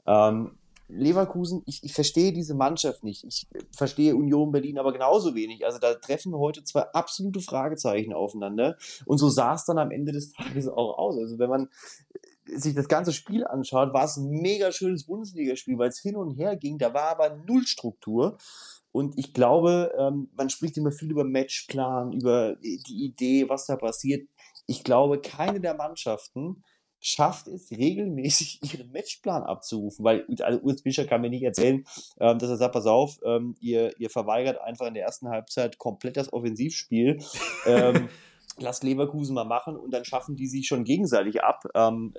Ähm, Leverkusen, ich, ich verstehe diese Mannschaft nicht. Ich verstehe Union Berlin aber genauso wenig. Also da treffen heute zwei absolute Fragezeichen aufeinander. Und so sah es dann am Ende des Tages auch aus. Also wenn man sich das ganze Spiel anschaut, war es ein mega schönes Bundesligaspiel, weil es hin und her ging. Da war aber null Struktur. Und ich glaube, ähm, man spricht immer viel über Matchplan, über die Idee, was da passiert. Ich glaube, keine der Mannschaften schafft es regelmäßig, ihren Matchplan abzurufen, weil also Urs Fischer kann mir nicht erzählen, ähm, dass er sagt, pass auf, ähm, ihr, ihr verweigert einfach in der ersten Halbzeit komplett das Offensivspiel. ähm, lasst Leverkusen mal machen und dann schaffen die sich schon gegenseitig ab. Ähm,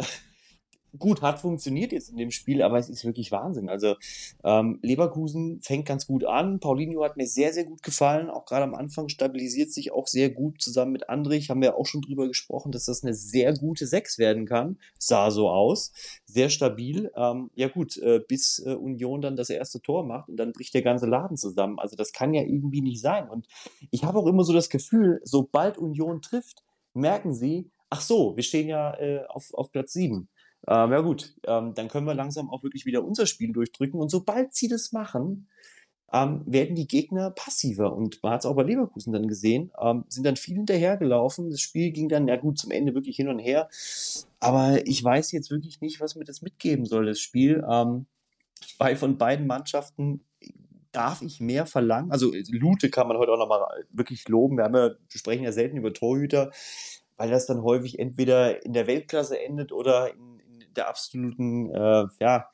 gut, hat funktioniert jetzt in dem Spiel, aber es ist wirklich Wahnsinn. Also ähm, Leverkusen fängt ganz gut an. Paulinho hat mir sehr, sehr gut gefallen. Auch gerade am Anfang stabilisiert sich auch sehr gut zusammen mit Andrich. Haben wir auch schon drüber gesprochen, dass das eine sehr gute Sechs werden kann. Sah so aus. Sehr stabil. Ähm, ja gut, äh, bis äh, Union dann das erste Tor macht und dann bricht der ganze Laden zusammen. Also das kann ja irgendwie nicht sein. Und ich habe auch immer so das Gefühl, sobald Union trifft, merken sie, ach so, wir stehen ja äh, auf, auf Platz sieben ähm, ja gut, ähm, dann können wir langsam auch wirklich wieder unser Spiel durchdrücken. Und sobald sie das machen, ähm, werden die Gegner passiver. Und man hat es auch bei Leverkusen dann gesehen, ähm, sind dann viel hinterhergelaufen. Das Spiel ging dann, ja gut, zum Ende wirklich hin und her. Aber ich weiß jetzt wirklich nicht, was mir das mitgeben soll, das Spiel. Ähm, weil von beiden Mannschaften darf ich mehr verlangen. Also Lute kann man heute auch nochmal wirklich loben. Wir, haben ja, wir sprechen ja selten über Torhüter, weil das dann häufig entweder in der Weltklasse endet oder in der absoluten äh, ja,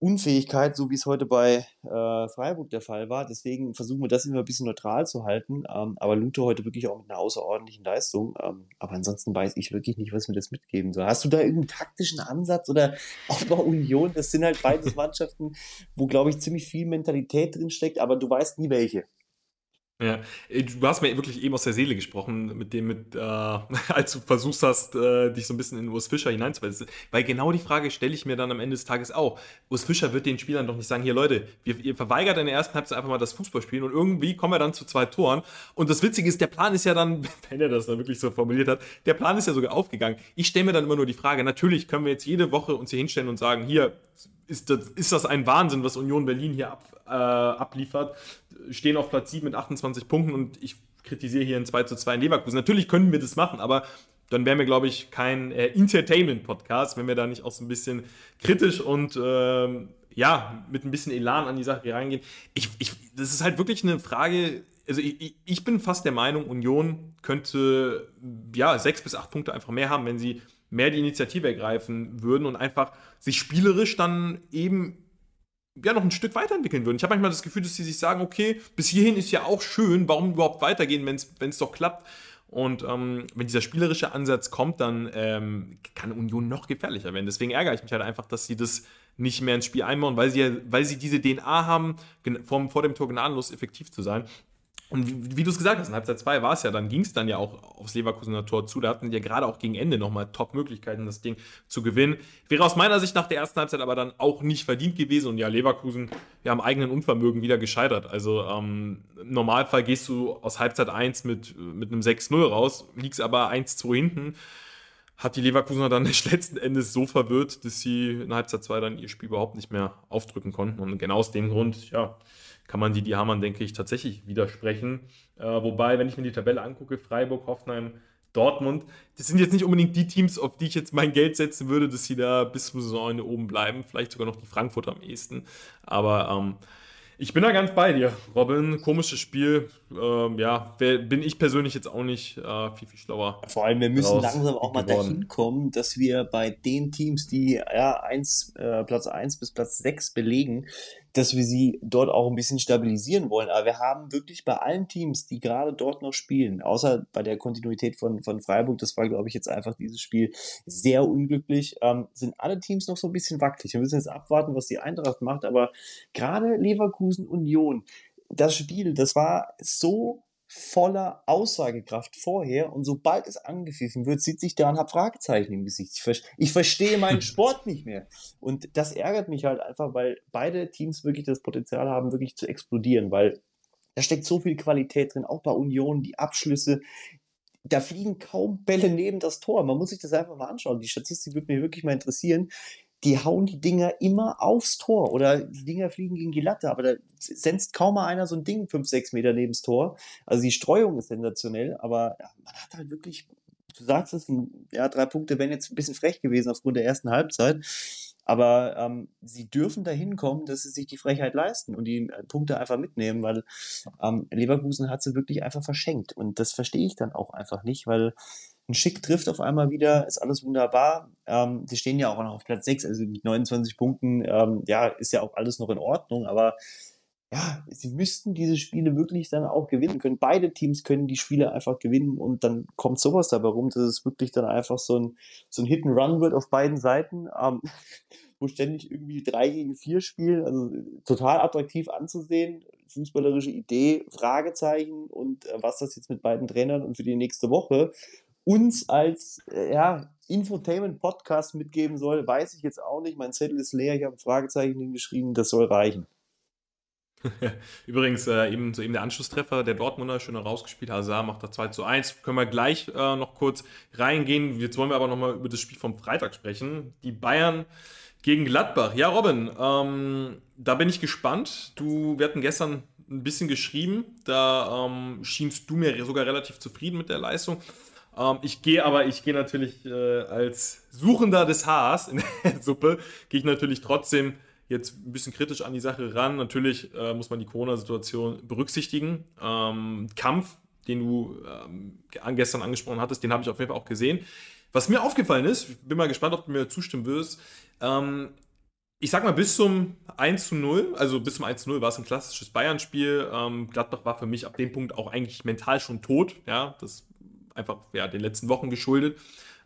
Unfähigkeit, so wie es heute bei äh, Freiburg der Fall war. Deswegen versuchen wir das immer ein bisschen neutral zu halten. Ähm, aber Lute heute wirklich auch mit einer außerordentlichen Leistung. Ähm, aber ansonsten weiß ich wirklich nicht, was mir das mitgeben soll. Hast du da irgendeinen taktischen Ansatz oder auch bei Union? Das sind halt beides Mannschaften, wo, glaube ich, ziemlich viel Mentalität drin steckt, aber du weißt nie welche. Ja, äh, du hast mir wirklich eben aus der Seele gesprochen, mit dem, mit, äh, als du versucht hast, äh, dich so ein bisschen in Urs Fischer hineinzuweisen. Weil genau die Frage stelle ich mir dann am Ende des Tages auch. Urs Fischer wird den Spielern doch nicht sagen, hier Leute, wir, ihr verweigert in der ersten Halbzeit einfach mal das Fußballspielen und irgendwie kommen wir dann zu zwei Toren. Und das Witzige ist, der Plan ist ja dann, wenn er das dann wirklich so formuliert hat, der Plan ist ja sogar aufgegangen. Ich stelle mir dann immer nur die Frage, natürlich können wir jetzt jede Woche uns hier hinstellen und sagen, hier, ist das, ist das ein Wahnsinn, was Union Berlin hier ab, äh, abliefert. Stehen auf Platz 7 mit 28 Punkten und ich kritisiere hier ein 2 zu 2 in Leverkusen. Natürlich können wir das machen, aber dann wären wir, glaube ich, kein äh, Entertainment-Podcast, wenn wir da nicht auch so ein bisschen kritisch und äh, ja, mit ein bisschen Elan an die Sache reingehen. Ich, ich, das ist halt wirklich eine Frage. Also ich, ich bin fast der Meinung, Union könnte ja sechs bis acht Punkte einfach mehr haben, wenn sie mehr die Initiative ergreifen würden und einfach sich spielerisch dann eben ja noch ein Stück weiterentwickeln würden. Ich habe manchmal das Gefühl, dass sie sich sagen, okay, bis hierhin ist ja auch schön, warum überhaupt weitergehen, wenn es doch klappt. Und ähm, wenn dieser spielerische Ansatz kommt, dann ähm, kann Union noch gefährlicher werden. Deswegen ärgere ich mich halt einfach, dass sie das nicht mehr ins Spiel einbauen, weil sie, weil sie diese DNA haben, vor, vor dem Tor gnadenlos effektiv zu sein. Und wie, wie du es gesagt hast, in Halbzeit 2 war es ja, dann ging es dann ja auch aufs Leverkusener Tor zu. Da hatten die ja gerade auch gegen Ende nochmal Top-Möglichkeiten, das Ding zu gewinnen. Wäre aus meiner Sicht nach der ersten Halbzeit aber dann auch nicht verdient gewesen. Und ja, Leverkusen, ja, am eigenen Unvermögen wieder gescheitert. Also ähm, im Normalfall gehst du aus Halbzeit 1 mit, mit einem 6-0 raus, liegst aber 1-2 hinten. Hat die Leverkusener dann letzten Endes so verwirrt, dass sie in Halbzeit 2 dann ihr Spiel überhaupt nicht mehr aufdrücken konnten. Und genau aus dem Grund, ja, kann man die, die Hamann, denke ich, tatsächlich widersprechen. Äh, wobei, wenn ich mir die Tabelle angucke, Freiburg, Hoffenheim, Dortmund, das sind jetzt nicht unbedingt die Teams, auf die ich jetzt mein Geld setzen würde, dass sie da bis zum Saisonende oben bleiben. Vielleicht sogar noch die Frankfurter am ehesten. Aber ähm, ich bin da ganz bei dir, Robin. Komisches Spiel. Ähm, ja, bin ich persönlich jetzt auch nicht äh, viel, viel schlauer. Vor allem, wir müssen langsam auch mal dahin kommen, dass wir bei den Teams, die ja, eins, äh, Platz 1 bis Platz 6 belegen, dass wir sie dort auch ein bisschen stabilisieren wollen. Aber wir haben wirklich bei allen Teams, die gerade dort noch spielen, außer bei der Kontinuität von, von Freiburg, das war, glaube ich, jetzt einfach dieses Spiel sehr unglücklich, ähm, sind alle Teams noch so ein bisschen wackelig. Wir müssen jetzt abwarten, was die Eintracht macht. Aber gerade Leverkusen Union, das Spiel, das war so voller Aussagekraft vorher und sobald es angepfiffen wird, sieht sich da ein Fragezeichen im Gesicht. Ich, ver ich verstehe meinen Sport nicht mehr. Und das ärgert mich halt einfach, weil beide Teams wirklich das Potenzial haben, wirklich zu explodieren, weil da steckt so viel Qualität drin, auch bei Union, die Abschlüsse, da fliegen kaum Bälle neben das Tor. Man muss sich das einfach mal anschauen. Die Statistik würde mich wirklich mal interessieren die hauen die Dinger immer aufs Tor oder die Dinger fliegen gegen die Latte, aber da senzt kaum mal einer so ein Ding fünf, sechs Meter neben das Tor. Also die Streuung ist sensationell, aber man hat halt wirklich, du sagst es, ja, drei Punkte wären jetzt ein bisschen frech gewesen aufgrund der ersten Halbzeit. Aber ähm, sie dürfen dahin kommen, dass sie sich die Frechheit leisten und die äh, Punkte einfach mitnehmen, weil ähm, Leverkusen hat sie wirklich einfach verschenkt. Und das verstehe ich dann auch einfach nicht, weil ein Schick trifft auf einmal wieder, ist alles wunderbar. Ähm, sie stehen ja auch noch auf Platz 6, also mit 29 Punkten, ähm, ja, ist ja auch alles noch in Ordnung, aber ja, sie müssten diese Spiele wirklich dann auch gewinnen können. Beide Teams können die Spiele einfach gewinnen und dann kommt sowas dabei rum, dass es wirklich dann einfach so ein, so ein Hit and Run wird auf beiden Seiten, ähm, wo ständig irgendwie drei gegen vier spielen, also total attraktiv anzusehen, fußballerische Idee, Fragezeichen und äh, was das jetzt mit beiden Trainern und für die nächste Woche uns als äh, ja, Infotainment-Podcast mitgeben soll, weiß ich jetzt auch nicht. Mein Zettel ist leer, ich habe ein Fragezeichen hingeschrieben, das soll reichen. Übrigens, äh, eben, so eben der Anschlusstreffer der Dortmunder, schön rausgespielt. Hazard macht da 2 zu 1. Können wir gleich äh, noch kurz reingehen. Jetzt wollen wir aber nochmal über das Spiel vom Freitag sprechen. Die Bayern gegen Gladbach. Ja, Robin, ähm, da bin ich gespannt. Du, wir hatten gestern ein bisschen geschrieben. Da ähm, schienst du mir sogar relativ zufrieden mit der Leistung. Ähm, ich gehe aber, ich gehe natürlich äh, als Suchender des Haars in der Suppe, gehe ich natürlich trotzdem jetzt ein bisschen kritisch an die Sache ran. Natürlich äh, muss man die Corona-Situation berücksichtigen. Ähm, Kampf, den du ähm, gestern angesprochen hattest, den habe ich auf jeden Fall auch gesehen. Was mir aufgefallen ist, ich bin mal gespannt, ob du mir zustimmen wirst, ähm, ich sag mal, bis zum 1 zu 0, also bis zum 1 zu 0 war es ein klassisches Bayern-Spiel. Ähm, Gladbach war für mich ab dem Punkt auch eigentlich mental schon tot. Ja, das einfach ja, den letzten Wochen geschuldet.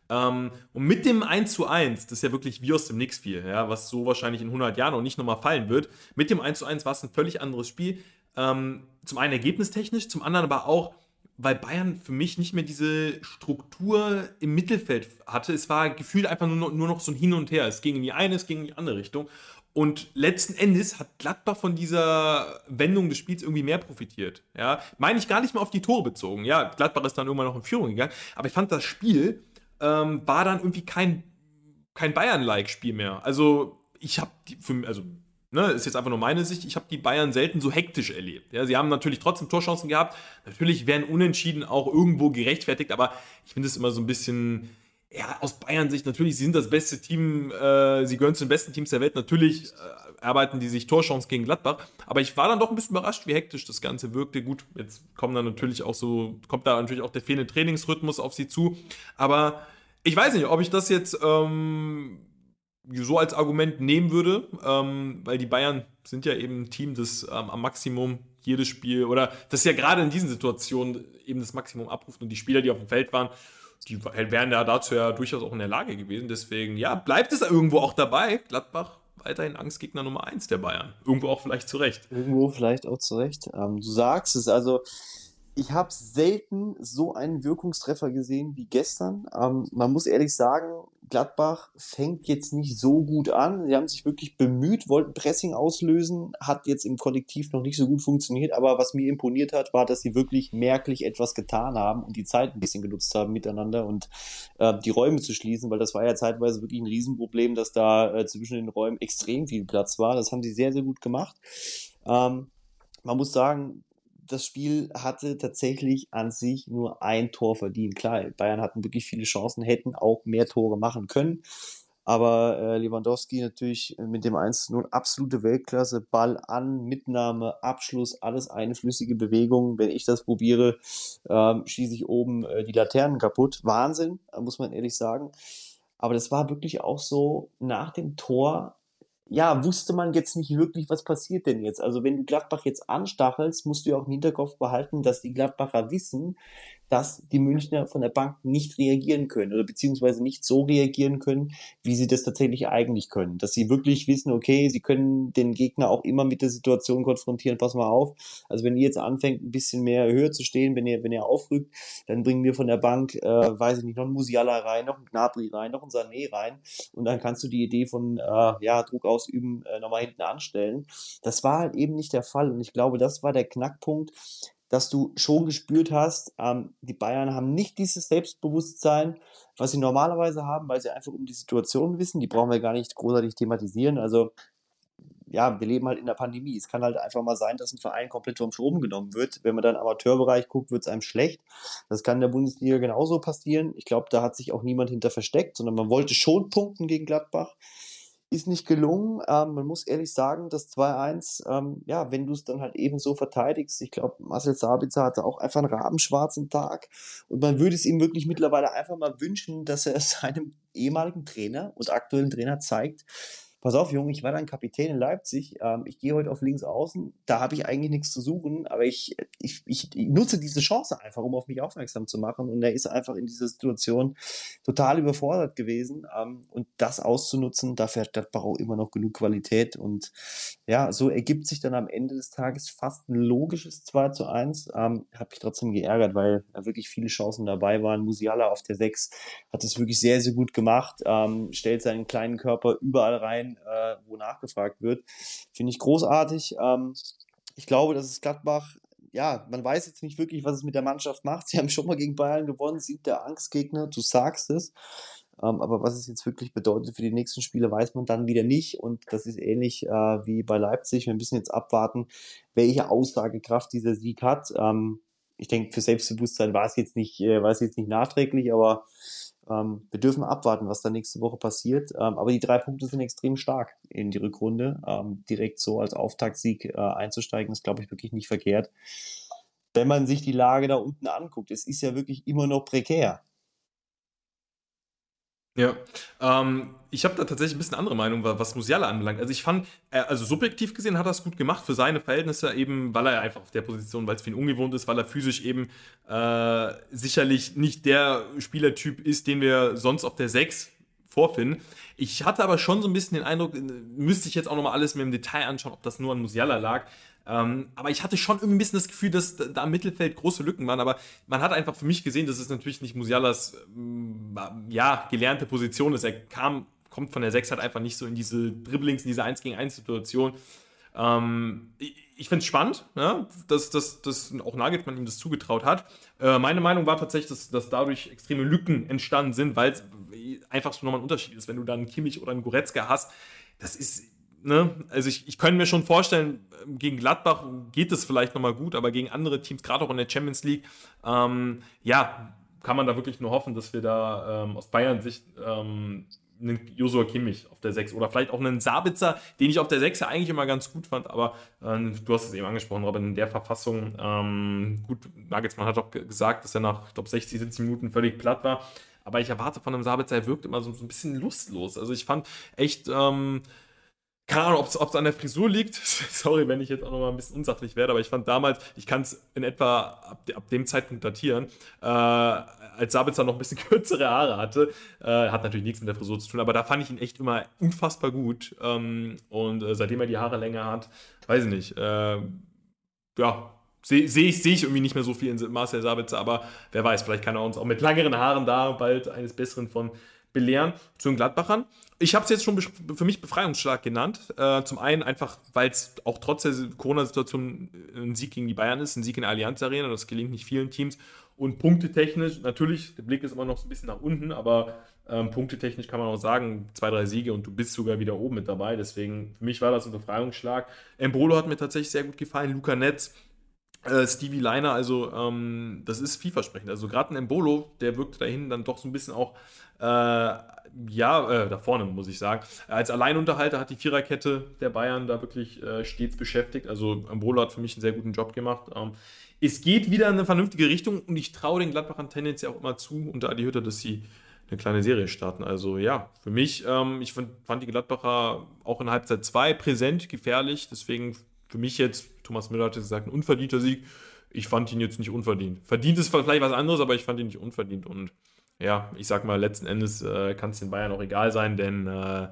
Ähm, und mit dem 1 zu 1, das ist ja wirklich wie aus dem Nix viel, ja, was so wahrscheinlich in 100 Jahren auch nicht nochmal fallen wird. Mit dem 1 zu 1 war es ein völlig anderes Spiel. Ähm, zum einen ergebnistechnisch, zum anderen aber auch, weil Bayern für mich nicht mehr diese Struktur im Mittelfeld hatte. Es war gefühlt einfach nur nur noch so ein Hin und Her. Es ging in die eine, es ging in die andere Richtung. Und letzten Endes hat Gladbach von dieser Wendung des Spiels irgendwie mehr profitiert. Ja, meine ich gar nicht mal auf die Tore bezogen. Ja, Gladbach ist dann irgendwann noch in Führung gegangen. Aber ich fand das Spiel ähm, war dann irgendwie kein, kein Bayern-like-Spiel mehr. Also ich habe also ne, ist jetzt einfach nur meine Sicht, ich habe die Bayern selten so hektisch erlebt. Ja, sie haben natürlich trotzdem Torchancen gehabt. Natürlich wären Unentschieden auch irgendwo gerechtfertigt, aber ich finde es immer so ein bisschen, ja, aus Bayern-Sicht natürlich, sie sind das beste Team, äh, sie gehören zu den besten Teams der Welt. Natürlich äh, arbeiten die sich Torchancen gegen Gladbach, aber ich war dann doch ein bisschen überrascht, wie hektisch das Ganze wirkte. Gut, jetzt kommen dann natürlich auch so, kommt da natürlich auch der fehlende Trainingsrhythmus auf sie zu, aber ich weiß nicht, ob ich das jetzt ähm, so als Argument nehmen würde, ähm, weil die Bayern sind ja eben ein Team, das ähm, am Maximum jedes Spiel oder das ja gerade in diesen Situationen eben das Maximum abruft und die Spieler, die auf dem Feld waren, die wären ja dazu ja durchaus auch in der Lage gewesen. Deswegen, ja, bleibt es irgendwo auch dabei. Gladbach weiterhin Angstgegner Nummer 1 der Bayern. Irgendwo auch vielleicht zurecht. Irgendwo vielleicht auch zurecht. Ähm, du sagst es, also ich habe selten so einen Wirkungstreffer gesehen wie gestern. Ähm, man muss ehrlich sagen, Gladbach fängt jetzt nicht so gut an. Sie haben sich wirklich bemüht, wollten Pressing auslösen, hat jetzt im Kollektiv noch nicht so gut funktioniert. Aber was mir imponiert hat, war, dass sie wirklich merklich etwas getan haben und die Zeit ein bisschen genutzt haben miteinander und äh, die Räume zu schließen, weil das war ja zeitweise wirklich ein Riesenproblem, dass da äh, zwischen den Räumen extrem viel Platz war. Das haben sie sehr, sehr gut gemacht. Ähm, man muss sagen, das Spiel hatte tatsächlich an sich nur ein Tor verdient. Klar, Bayern hatten wirklich viele Chancen, hätten auch mehr Tore machen können. Aber äh, Lewandowski natürlich mit dem 1-0 absolute Weltklasse. Ball an, Mitnahme, Abschluss, alles eine flüssige Bewegung. Wenn ich das probiere, ähm, schieße ich oben äh, die Laternen kaputt. Wahnsinn, muss man ehrlich sagen. Aber das war wirklich auch so nach dem Tor ja, wusste man jetzt nicht wirklich, was passiert denn jetzt. Also wenn du Gladbach jetzt anstachelst, musst du ja auch im Hinterkopf behalten, dass die Gladbacher wissen, dass die Münchner von der Bank nicht reagieren können oder beziehungsweise nicht so reagieren können, wie sie das tatsächlich eigentlich können. Dass sie wirklich wissen, okay, sie können den Gegner auch immer mit der Situation konfrontieren, pass mal auf. Also wenn ihr jetzt anfängt, ein bisschen mehr höher zu stehen, wenn ihr, wenn ihr aufrückt, dann bringen wir von der Bank, äh, weiß ich nicht, noch ein Musiala rein, noch ein Gnabry rein, noch ein Sané rein und dann kannst du die Idee von, äh, ja, Druck ausüben, äh, nochmal hinten anstellen. Das war halt eben nicht der Fall und ich glaube, das war der Knackpunkt, dass du schon gespürt hast, ähm, die Bayern haben nicht dieses Selbstbewusstsein, was sie normalerweise haben, weil sie einfach um die Situation wissen. Die brauchen wir gar nicht großartig thematisieren. Also ja, wir leben halt in der Pandemie. Es kann halt einfach mal sein, dass ein Verein komplett vom Strom genommen wird. Wenn man dann Amateurbereich guckt, wird es einem schlecht. Das kann in der Bundesliga genauso passieren. Ich glaube, da hat sich auch niemand hinter versteckt, sondern man wollte schon punkten gegen Gladbach ist nicht gelungen. Ähm, man muss ehrlich sagen, das 2-1, ähm, ja, wenn du es dann halt eben so verteidigst, ich glaube, Marcel Sabitzer hatte auch einfach einen rabenschwarzen Tag und man würde es ihm wirklich mittlerweile einfach mal wünschen, dass er seinem ehemaligen Trainer und aktuellen Trainer zeigt, pass auf, Junge, ich war dann Kapitän in Leipzig, ähm, ich gehe heute auf links außen, da habe ich eigentlich nichts zu suchen, aber ich, ich, ich, nutze diese Chance einfach, um auf mich aufmerksam zu machen. Und er ist einfach in dieser Situation total überfordert gewesen. Ähm, und das auszunutzen, dafür hat Gladbach immer noch genug Qualität. Und ja, so ergibt sich dann am Ende des Tages fast ein logisches 2 zu 1. Ähm, habe mich trotzdem geärgert, weil da wirklich viele Chancen dabei waren. Musiala auf der 6 hat es wirklich sehr, sehr gut gemacht, ähm, stellt seinen kleinen Körper überall rein, äh, wo nachgefragt wird. Finde ich großartig. Ähm, ich glaube, dass es Gladbach ja, man weiß jetzt nicht wirklich, was es mit der Mannschaft macht. Sie haben schon mal gegen Bayern gewonnen, sind der Angstgegner, du sagst es. Ähm, aber was es jetzt wirklich bedeutet für die nächsten Spiele, weiß man dann wieder nicht. Und das ist ähnlich äh, wie bei Leipzig. Wir müssen jetzt abwarten, welche Aussagekraft dieser Sieg hat. Ähm, ich denke, für Selbstbewusstsein war es jetzt nicht, äh, war es jetzt nicht nachträglich, aber ähm, wir dürfen abwarten, was da nächste Woche passiert. Ähm, aber die drei Punkte sind extrem stark in die Rückrunde. Ähm, direkt so als Auftaktsieg äh, einzusteigen, ist, glaube ich, wirklich nicht verkehrt. Wenn man sich die Lage da unten anguckt, es ist ja wirklich immer noch prekär. Ja, ähm, ich habe da tatsächlich ein bisschen andere Meinung, was Musiala anbelangt. Also ich fand, also subjektiv gesehen hat er es gut gemacht für seine Verhältnisse, eben weil er einfach auf der Position, weil es für ihn ungewohnt ist, weil er physisch eben äh, sicherlich nicht der Spielertyp ist, den wir sonst auf der 6 vorfinden. Ich hatte aber schon so ein bisschen den Eindruck, müsste ich jetzt auch nochmal alles mir im Detail anschauen, ob das nur an Musiala lag. Ähm, aber ich hatte schon irgendwie ein bisschen das Gefühl, dass da im Mittelfeld große Lücken waren. Aber man hat einfach für mich gesehen, dass es natürlich nicht Musialas ähm, ja, gelernte Position ist. Er kam, kommt von der 6 halt einfach nicht so in diese Dribblings, in diese 1 gegen 1 Situation. Ähm, ich, ich finde es spannend, ja, dass, dass, dass auch Nagelsmann ihm das zugetraut hat. Äh, meine Meinung war tatsächlich, dass, dass dadurch extreme Lücken entstanden sind, weil es einfach so nochmal ein Unterschied ist, wenn du dann einen Kimmich oder einen Goretzka hast. Das ist ne, also ich, ich könnte mir schon vorstellen, gegen Gladbach geht es vielleicht nochmal gut, aber gegen andere Teams, gerade auch in der Champions League, ähm, ja, kann man da wirklich nur hoffen, dass wir da ähm, aus Bayern-Sicht ähm, einen Josua Kimmich auf der 6 oder vielleicht auch einen Sabitzer, den ich auf der 6 ja eigentlich immer ganz gut fand, aber äh, du hast es eben angesprochen, Robin, in der Verfassung, ähm, gut, Nagelsmann hat auch gesagt, dass er nach, ich glaube, 60, 70 Minuten völlig platt war, aber ich erwarte von einem Sabitzer, er wirkt immer so, so ein bisschen lustlos. Also ich fand echt, ähm, keine Ahnung, ob es an der Frisur liegt. Sorry, wenn ich jetzt auch noch mal ein bisschen unsachlich werde, aber ich fand damals, ich kann es in etwa ab, ab, dem Zeitpunkt datieren, äh, als Sabitzer noch ein bisschen kürzere Haare hatte. Äh, hat natürlich nichts mit der Frisur zu tun, aber da fand ich ihn echt immer unfassbar gut. Ähm, und äh, seitdem er die Haare länger hat, weiß ich nicht, äh, ja, sehe seh ich, seh ich irgendwie nicht mehr so viel in Marcel Sabitzer, aber wer weiß, vielleicht kann er uns auch mit längeren Haaren da bald eines Besseren von belehren zu den Gladbachern. Ich habe es jetzt schon für mich Befreiungsschlag genannt. Äh, zum einen einfach, weil es auch trotz der Corona-Situation ein Sieg gegen die Bayern ist, ein Sieg in der Allianz Arena. Das gelingt nicht vielen Teams. Und punktetechnisch, natürlich, der Blick ist immer noch so ein bisschen nach unten, aber ähm, punktetechnisch kann man auch sagen, zwei, drei Siege und du bist sogar wieder oben mit dabei. Deswegen, für mich war das ein Befreiungsschlag. Embolo hat mir tatsächlich sehr gut gefallen. Luca Netz, äh, Stevie Liner, also ähm, das ist vielversprechend. Also gerade ein Embolo, der wirkte dahin dann doch so ein bisschen auch äh, ja, äh, da vorne muss ich sagen. Als Alleinunterhalter hat die Viererkette der Bayern da wirklich äh, stets beschäftigt. Also Ambolo hat für mich einen sehr guten Job gemacht. Ähm, es geht wieder in eine vernünftige Richtung und ich traue den Gladbachern tendenziell auch immer zu, unter Adi Hütter, dass sie eine kleine Serie starten. Also ja, für mich, ähm, ich fand, fand die Gladbacher auch in Halbzeit 2 präsent, gefährlich. Deswegen für mich jetzt, Thomas Müller hat gesagt, ein unverdienter Sieg. Ich fand ihn jetzt nicht unverdient. Verdient ist vielleicht was anderes, aber ich fand ihn nicht unverdient und ja, ich sag mal, letzten Endes äh, kann es den Bayern auch egal sein, denn äh,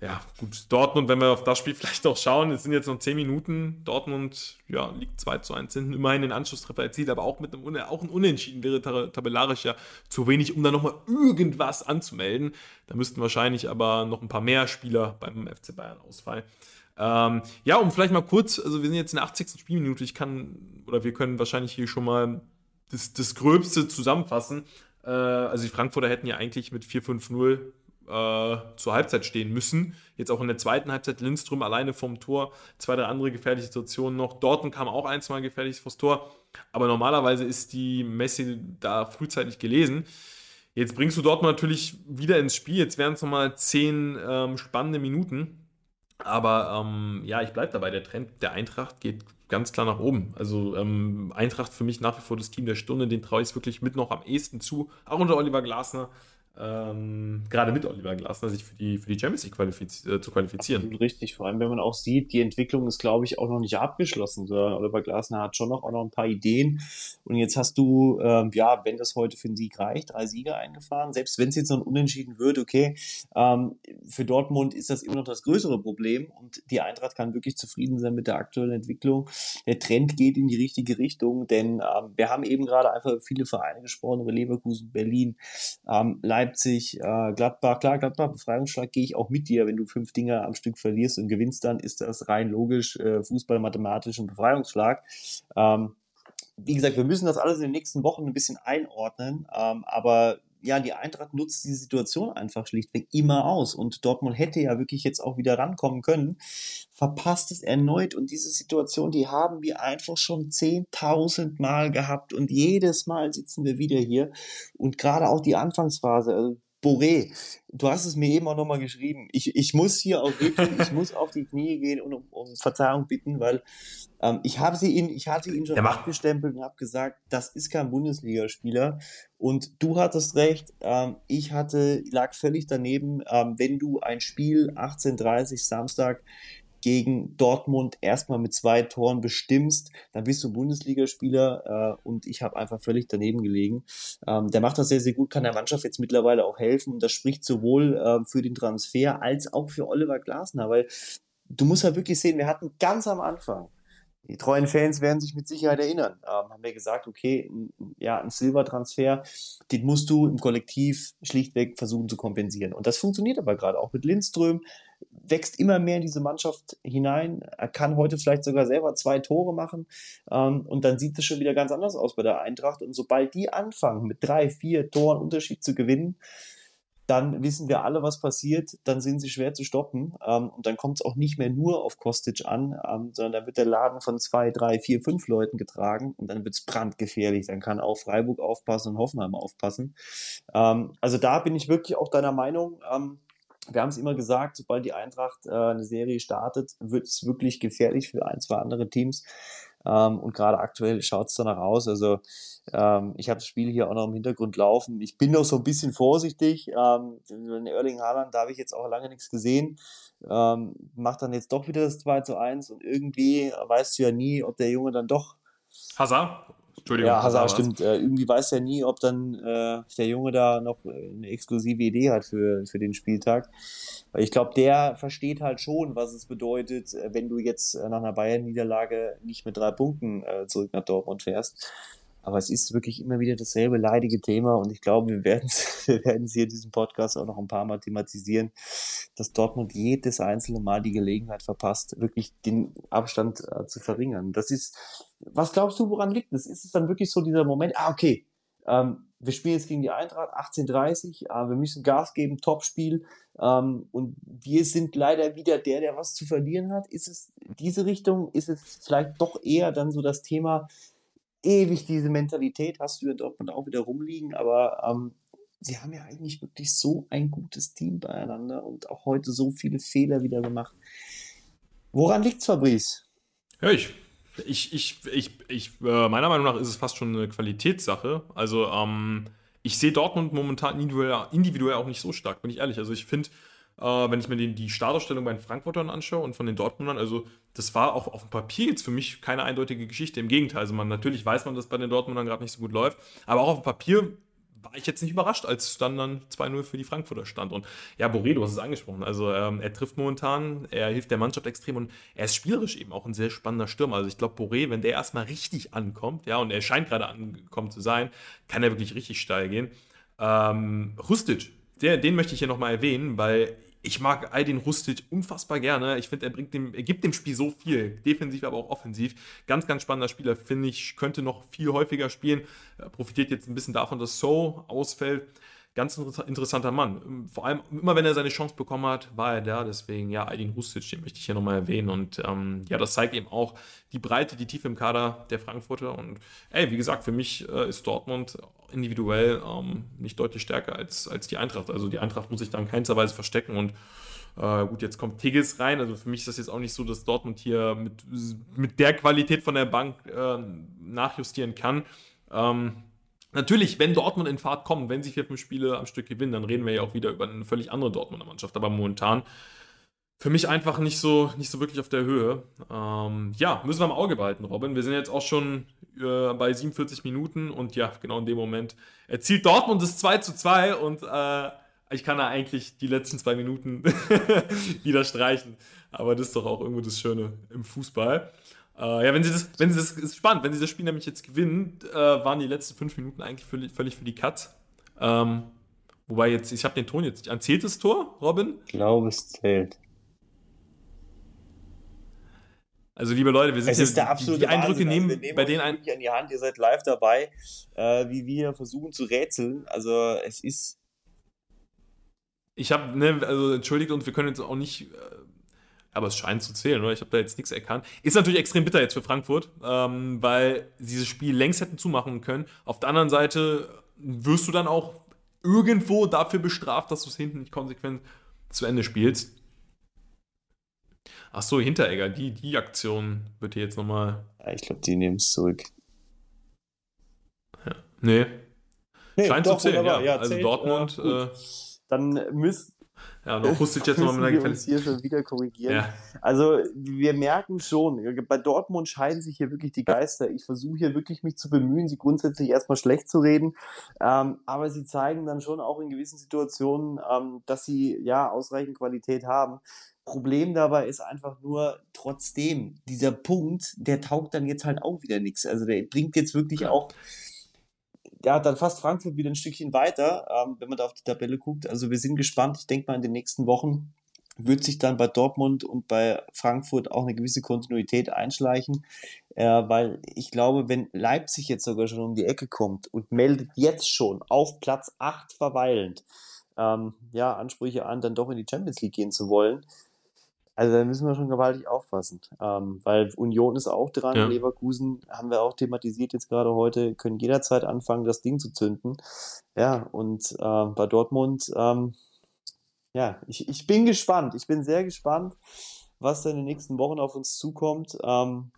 ja, gut, Dortmund, wenn wir auf das Spiel vielleicht noch schauen, es sind jetzt noch 10 Minuten. Dortmund ja, liegt 2 zu 1 hinten, immerhin den Anschlusstreffer erzielt, aber auch mit einem auch ein Unentschieden wäre tabellarisch ja zu wenig, um da nochmal irgendwas anzumelden. Da müssten wahrscheinlich aber noch ein paar mehr Spieler beim FC Bayern ausfallen. Ähm, ja, um vielleicht mal kurz, also wir sind jetzt in der 80. Spielminute, ich kann, oder wir können wahrscheinlich hier schon mal das, das Gröbste zusammenfassen. Äh, also die Frankfurter hätten ja eigentlich mit 4-5-0 äh, zur Halbzeit stehen müssen. Jetzt auch in der zweiten Halbzeit Lindström alleine vom Tor, zwei, drei andere gefährliche Situationen noch. Dortmund kam auch ein, zwei gefährlich vors Tor. Aber normalerweise ist die Messi da frühzeitig gelesen. Jetzt bringst du Dortmund natürlich wieder ins Spiel. Jetzt wären es nochmal zehn ähm, spannende Minuten. Aber ähm, ja, ich bleibe dabei. Der Trend der Eintracht geht ganz klar nach oben. Also ähm, Eintracht für mich nach wie vor das Team der Stunde, den traue ich wirklich mit noch am ehesten zu, auch unter Oliver Glasner. Ähm, gerade mit Oliver Glasner, sich für die, für die Champions League qualifiz äh, zu qualifizieren. Absolut richtig, vor allem wenn man auch sieht, die Entwicklung ist, glaube ich, auch noch nicht abgeschlossen. Oliver Glasner hat schon noch, auch noch ein paar Ideen. Und jetzt hast du, ähm, ja, wenn das heute für einen Sieg reicht, drei Sieger eingefahren. Selbst wenn es jetzt noch Unentschieden wird, okay, ähm, für Dortmund ist das immer noch das größere Problem. Und die Eintracht kann wirklich zufrieden sein mit der aktuellen Entwicklung. Der Trend geht in die richtige Richtung, denn ähm, wir haben eben gerade einfach viele Vereine gesprochen, über Leverkusen, Berlin, ähm, Leipzig, Leipzig, äh, Gladbach, klar, Gladbach, Befreiungsschlag gehe ich auch mit dir. Wenn du fünf Dinge am Stück verlierst und gewinnst, dann ist das rein logisch äh, Fußball, mathematisch und Befreiungsschlag. Ähm, wie gesagt, wir müssen das alles in den nächsten Wochen ein bisschen einordnen, ähm, aber ja, die Eintracht nutzt die Situation einfach schlichtweg immer aus. Und Dortmund hätte ja wirklich jetzt auch wieder rankommen können, verpasst es erneut. Und diese Situation, die haben wir einfach schon 10.000 Mal gehabt. Und jedes Mal sitzen wir wieder hier. Und gerade auch die Anfangsphase, also Boré, du hast es mir eben auch nochmal geschrieben. Ich, ich muss hier auch wirklich, ich muss auf die Knie gehen und um, um Verzeihung bitten, weil ähm, ich habe sie ihn, ich hatte ihn schon abgestempelt und habe gesagt, das ist kein Bundesligaspieler. Und du hattest recht, ähm, ich hatte, lag völlig daneben, ähm, wenn du ein Spiel 18:30 Samstag gegen Dortmund erstmal mit zwei Toren bestimmst, dann bist du Bundesligaspieler äh, und ich habe einfach völlig daneben gelegen. Ähm, der macht das sehr, sehr gut, kann der Mannschaft jetzt mittlerweile auch helfen und das spricht sowohl äh, für den Transfer als auch für Oliver Glasner, weil du musst ja wirklich sehen, wir hatten ganz am Anfang die treuen Fans werden sich mit Sicherheit erinnern. Ähm, haben wir gesagt, okay, ja, ein Silbertransfer, den musst du im Kollektiv schlichtweg versuchen zu kompensieren. Und das funktioniert aber gerade auch mit Lindström, wächst immer mehr in diese Mannschaft hinein. Er kann heute vielleicht sogar selber zwei Tore machen. Ähm, und dann sieht es schon wieder ganz anders aus bei der Eintracht. Und sobald die anfangen, mit drei, vier Toren Unterschied zu gewinnen, dann wissen wir alle, was passiert, dann sind sie schwer zu stoppen ähm, und dann kommt es auch nicht mehr nur auf Kostic an, ähm, sondern dann wird der Laden von zwei, drei, vier, fünf Leuten getragen und dann wird es brandgefährlich. Dann kann auch Freiburg aufpassen und Hoffenheim aufpassen. Ähm, also da bin ich wirklich auch deiner Meinung. Wir haben es immer gesagt, sobald die Eintracht äh, eine Serie startet, wird es wirklich gefährlich für ein, zwei andere Teams. Ähm, und gerade aktuell schaut es danach aus. Also ähm, ich habe das Spiel hier auch noch im Hintergrund laufen. Ich bin noch so ein bisschen vorsichtig. Ähm, in Erling Haaland, da habe ich jetzt auch lange nichts gesehen. Ähm, macht dann jetzt doch wieder das 2 zu 1 und irgendwie weißt du ja nie, ob der Junge dann doch. Hazard? Entschuldigung. Ja, Hazard stimmt. Äh, irgendwie weiß ja nie, ob dann äh, der Junge da noch eine exklusive Idee hat für, für den Spieltag. Weil ich glaube, der versteht halt schon, was es bedeutet, äh, wenn du jetzt äh, nach einer Bayern-Niederlage nicht mit drei Punkten äh, zurück nach Dortmund fährst. Aber es ist wirklich immer wieder dasselbe leidige Thema und ich glaube, wir werden es hier in diesem Podcast auch noch ein paar Mal thematisieren, dass Dortmund jedes einzelne Mal die Gelegenheit verpasst, wirklich den Abstand äh, zu verringern. Das ist, was glaubst du, woran liegt das? Ist es dann wirklich so dieser Moment, ah, okay, ähm, wir spielen jetzt gegen die Eintracht 18:30, äh, wir müssen Gas geben, Topspiel ähm, und wir sind leider wieder der, der was zu verlieren hat. Ist es diese Richtung? Ist es vielleicht doch eher dann so das Thema, ewig diese Mentalität hast du ja Dortmund auch wieder rumliegen, aber ähm, sie haben ja eigentlich wirklich so ein gutes Team beieinander und auch heute so viele Fehler wieder gemacht. Woran liegt's, Fabrice? Ja, ich, ich, ich, ich, ich äh, meiner Meinung nach ist es fast schon eine Qualitätssache. Also, ähm, ich sehe Dortmund momentan individuell, individuell auch nicht so stark, bin ich ehrlich. Also, ich finde, äh, wenn ich mir den, die Startausstellung bei den Frankfurtern anschaue und von den Dortmundern, also das war auch auf dem Papier jetzt für mich keine eindeutige Geschichte. Im Gegenteil, also man natürlich weiß man, dass bei den Dortmundern gerade nicht so gut läuft, aber auch auf dem Papier war ich jetzt nicht überrascht, als dann dann 2-0 für die Frankfurter stand. Und ja, Boré, du hast es angesprochen. Also ähm, er trifft momentan, er hilft der Mannschaft extrem und er ist spielerisch eben auch ein sehr spannender Stürmer. Also ich glaube, Boré, wenn der erstmal richtig ankommt, ja, und er scheint gerade angekommen zu sein, kann er wirklich richtig steil gehen. Ähm, Rustic, der, den möchte ich hier nochmal erwähnen, weil ich mag Aydin Rustic unfassbar gerne. Ich finde, er bringt dem, er gibt dem Spiel so viel, defensiv, aber auch offensiv. Ganz, ganz spannender Spieler, finde ich, könnte noch viel häufiger spielen. Er profitiert jetzt ein bisschen davon, dass So ausfällt ganz interessanter Mann. Vor allem, immer wenn er seine Chance bekommen hat, war er da. Deswegen, ja, Aydin Rustic, den möchte ich hier nochmal erwähnen. Und ähm, ja, das zeigt eben auch die Breite, die Tiefe im Kader der Frankfurter. Und ey, wie gesagt, für mich äh, ist Dortmund individuell ähm, nicht deutlich stärker als, als die Eintracht. Also die Eintracht muss sich da in keinster Weise verstecken. Und äh, gut, jetzt kommt Tigges rein. Also für mich ist das jetzt auch nicht so, dass Dortmund hier mit, mit der Qualität von der Bank äh, nachjustieren kann. Ähm, Natürlich, wenn Dortmund in Fahrt kommt, wenn sie vier, fünf Spiele am Stück gewinnen, dann reden wir ja auch wieder über eine völlig andere Dortmunder Mannschaft. Aber momentan für mich einfach nicht so, nicht so wirklich auf der Höhe. Ähm, ja, müssen wir im Auge behalten, Robin. Wir sind jetzt auch schon äh, bei 47 Minuten und ja, genau in dem Moment erzielt Dortmund das 2 zu 2 und äh, ich kann da eigentlich die letzten zwei Minuten wieder streichen. Aber das ist doch auch irgendwo das Schöne im Fußball. Äh, ja, wenn sie das, wenn sie das ist spannend, wenn sie das Spiel nämlich jetzt gewinnen, äh, waren die letzten fünf Minuten eigentlich völlig, völlig für die Katz. Ähm, wobei jetzt, ich habe den Ton jetzt nicht. Zählt das Tor, Robin? Ich glaube, es zählt. Also, liebe Leute, wir sind es ist der absolute die, die Eindrücke Wahnsinn. nehmen, also, wir nehmen bei denen ein. an die Hand, ihr seid live dabei, äh, wie wir versuchen zu rätseln. Also, es ist. Ich habe, ne, also entschuldigt uns, wir können jetzt auch nicht, äh, aber es scheint zu zählen, oder? Ich habe da jetzt nichts erkannt. Ist natürlich extrem bitter jetzt für Frankfurt, ähm, weil sie dieses Spiel längst hätten zumachen können. Auf der anderen Seite wirst du dann auch irgendwo dafür bestraft, dass du es hinten nicht konsequent zu Ende spielst. Ach so, Hinteregger, die, die Aktion wird hier jetzt nochmal. Ich glaube, die nehmen es zurück. Ja. Nee. Nee, Scheint doch, zu zählen, wunderbar. ja. Ja, also zählt, Dortmund. äh, Äh, Dann müsst, ja, noch Hustic jetzt nochmal mit wir uns hier schon wieder korrigieren. Ja. Also wir merken schon, bei Dortmund scheiden sich hier wirklich die Geister. Ich versuche hier wirklich mich zu bemühen, sie grundsätzlich erstmal schlecht zu reden, ähm, aber sie zeigen dann schon auch in gewissen Situationen, ähm, dass sie ja ausreichend Qualität haben. Problem dabei ist einfach nur, trotzdem, dieser Punkt, der taugt dann jetzt halt auch wieder nichts. Also der bringt jetzt wirklich Ja. auch ja, dann fast Frankfurt wieder ein Stückchen weiter, ähm, wenn man da auf die Tabelle guckt. Also wir sind gespannt. Ich denke mal, in den nächsten Wochen wird sich dann bei Dortmund und bei Frankfurt auch eine gewisse Kontinuität einschleichen, äh, weil ich glaube, wenn Leipzig jetzt sogar schon um die Ecke kommt und meldet jetzt schon auf Platz 8 verweilend, ähm, ja, Ansprüche an, dann doch in die Champions League gehen zu wollen, also da müssen wir schon gewaltig aufpassen, ähm, weil Union ist auch dran, Ja. Leverkusen haben wir auch thematisiert jetzt gerade heute, können jederzeit anfangen, das Ding zu zünden. Ja, und äh, bei Dortmund, ähm, ja, ich, ich bin gespannt, ich bin sehr gespannt, was da in den nächsten Wochen auf uns zukommt ähm,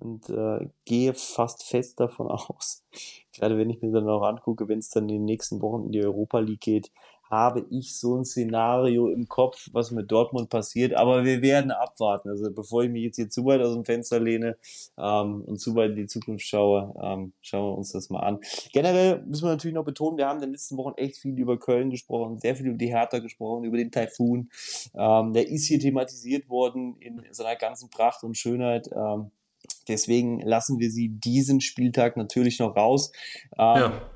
und äh, gehe fast fest davon aus, gerade wenn ich mir dann auch angucke, wenn es dann in den nächsten Wochen in die Europa League geht, habe ich so ein Szenario im Kopf, was mit Dortmund passiert. Aber wir werden abwarten. Also bevor ich mich jetzt hier zu weit aus dem Fenster lehne ähm, und zu weit in die Zukunft schaue, ähm, schauen wir uns das mal an. Generell müssen wir natürlich noch betonen, wir haben in den letzten Wochen echt viel über Köln gesprochen, sehr viel über die Hertha gesprochen, über den Taifun. Ähm, der ist hier thematisiert worden in seiner ganzen Pracht und Schönheit. Ähm, deswegen lassen wir sie diesen Spieltag natürlich noch raus. Ähm, Ja.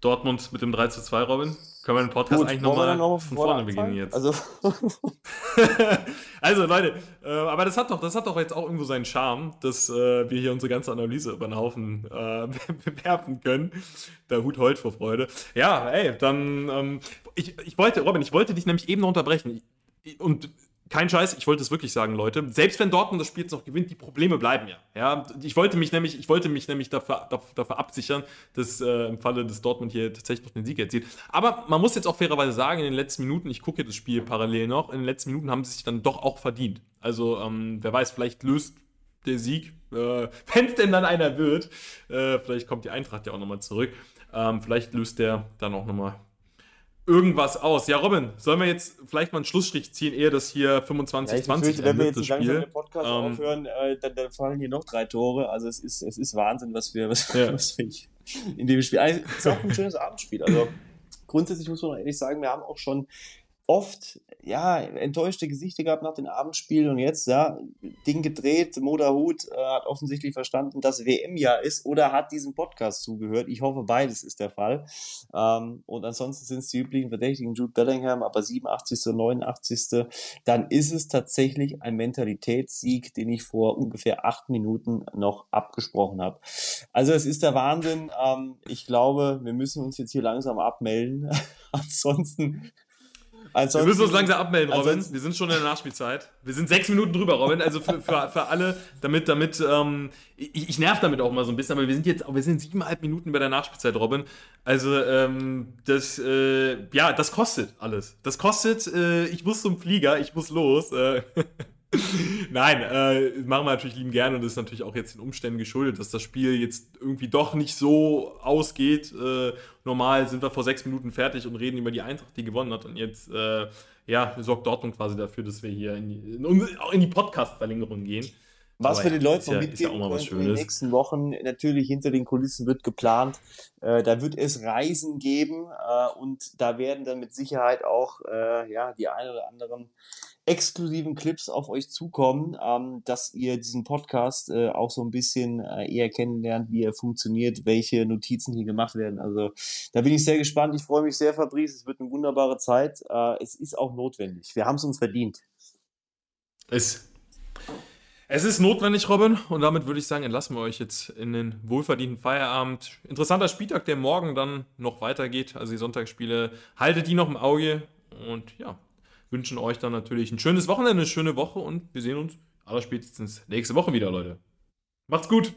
Dortmund mit dem 3 zu 2, Robin. Können wir den Podcast Gut, eigentlich nochmal noch von vorne beginnen jetzt? Also, also Leute, äh, aber das hat doch, das hat doch jetzt auch irgendwo seinen Charme, dass äh, wir hier unsere ganze Analyse über den Haufen äh, bewerfen können. Der Hut heult vor Freude. Ja, ey, dann ähm, ich, ich wollte, Robin, ich wollte dich nämlich eben noch unterbrechen. Und kein Scheiß, ich wollte es wirklich sagen, Leute. Selbst wenn Dortmund das Spiel jetzt noch gewinnt, die Probleme bleiben ja. ja ich wollte mich nämlich, ich wollte mich nämlich dafür, dafür, absichern, dass äh, im Falle des Dortmund hier tatsächlich noch den Sieg erzielt. Aber man muss jetzt auch fairerweise sagen, in den letzten Minuten, ich gucke das Spiel parallel noch, in den letzten Minuten haben sie sich dann doch auch verdient. Also, ähm, wer weiß, vielleicht löst der Sieg, äh, wenn es denn dann einer wird, äh, vielleicht kommt die Eintracht ja auch nochmal zurück. Ähm, vielleicht löst der dann auch nochmal irgendwas aus. Ja, Robin, sollen wir jetzt vielleicht mal einen Schlussstrich ziehen, ehe das hier 25, ja, ich 20 befürchte, wenn wir jetzt langsam den Podcast Ähm, aufhören, äh, dann, dann fallen hier noch drei Tore. Also es ist, es ist Wahnsinn, was wir, was, Ja. was wir in dem Spiel. Also, es ist auch ein schönes Abendspiel. Also grundsätzlich muss man ehrlich sagen, wir haben auch schon oft ja enttäuschte Gesichter gehabt nach den Abendspielen und jetzt ja Ding gedreht. Moda Hut äh, hat offensichtlich verstanden, dass WM-Jahr ist oder hat diesem Podcast zugehört. Ich hoffe, beides ist der Fall. Ähm, und ansonsten sind es die üblichen Verdächtigen, Jude Bellingham, aber 87., 89. Dann ist es tatsächlich ein Mentalitätssieg, den ich vor ungefähr acht Minuten noch abgesprochen habe. Also es ist der Wahnsinn. Ähm, ich glaube, wir müssen uns jetzt hier langsam abmelden. ansonsten, wir ansonsten müssen uns langsam abmelden, Robin. Wir sind schon in der Nachspielzeit. Wir sind sechs Minuten drüber, Robin. Also für, für, für alle, damit, damit, ähm, ich, ich nerv damit auch mal so ein bisschen, aber wir sind jetzt, wir sind siebeneinhalb Minuten bei der Nachspielzeit, Robin. Also, ähm, das, äh, ja, das kostet alles. Das kostet, äh, ich muss zum Flieger, ich muss los. Äh, Nein, äh, machen wir natürlich lieben gerne und das ist natürlich auch jetzt den Umständen geschuldet, dass das Spiel jetzt irgendwie doch nicht so ausgeht. Äh, normal sind wir vor sechs Minuten fertig und reden über die Eintracht, die gewonnen hat und jetzt äh, ja, sorgt Dortmund quasi dafür, dass wir hier in die, in, die Podcast-Verlängerung gehen. Was wir den Leuten noch mitgeben ja, in den nächsten Wochen, natürlich hinter den Kulissen wird geplant, äh, da wird es Reisen geben äh, und da werden dann mit Sicherheit auch äh, ja, die ein oder anderen exklusiven Clips auf euch zukommen, ähm, dass ihr diesen Podcast äh, auch so ein bisschen äh, eher kennenlernt, wie er funktioniert, welche Notizen hier gemacht werden. Also da bin ich sehr gespannt. Ich freue mich sehr, Fabrice. Es wird eine wunderbare Zeit. Äh, es ist auch notwendig. Wir haben es uns verdient. Es es ist notwendig, Robin, und damit würde ich sagen, entlassen wir euch jetzt in den wohlverdienten Feierabend. Interessanter Spieltag, der morgen dann noch weitergeht, also die Sonntagsspiele. Haltet die noch im Auge und ja, wünschen euch dann natürlich ein schönes Wochenende, eine schöne Woche und wir sehen uns allerspätestens nächste Woche wieder, Leute. Macht's gut!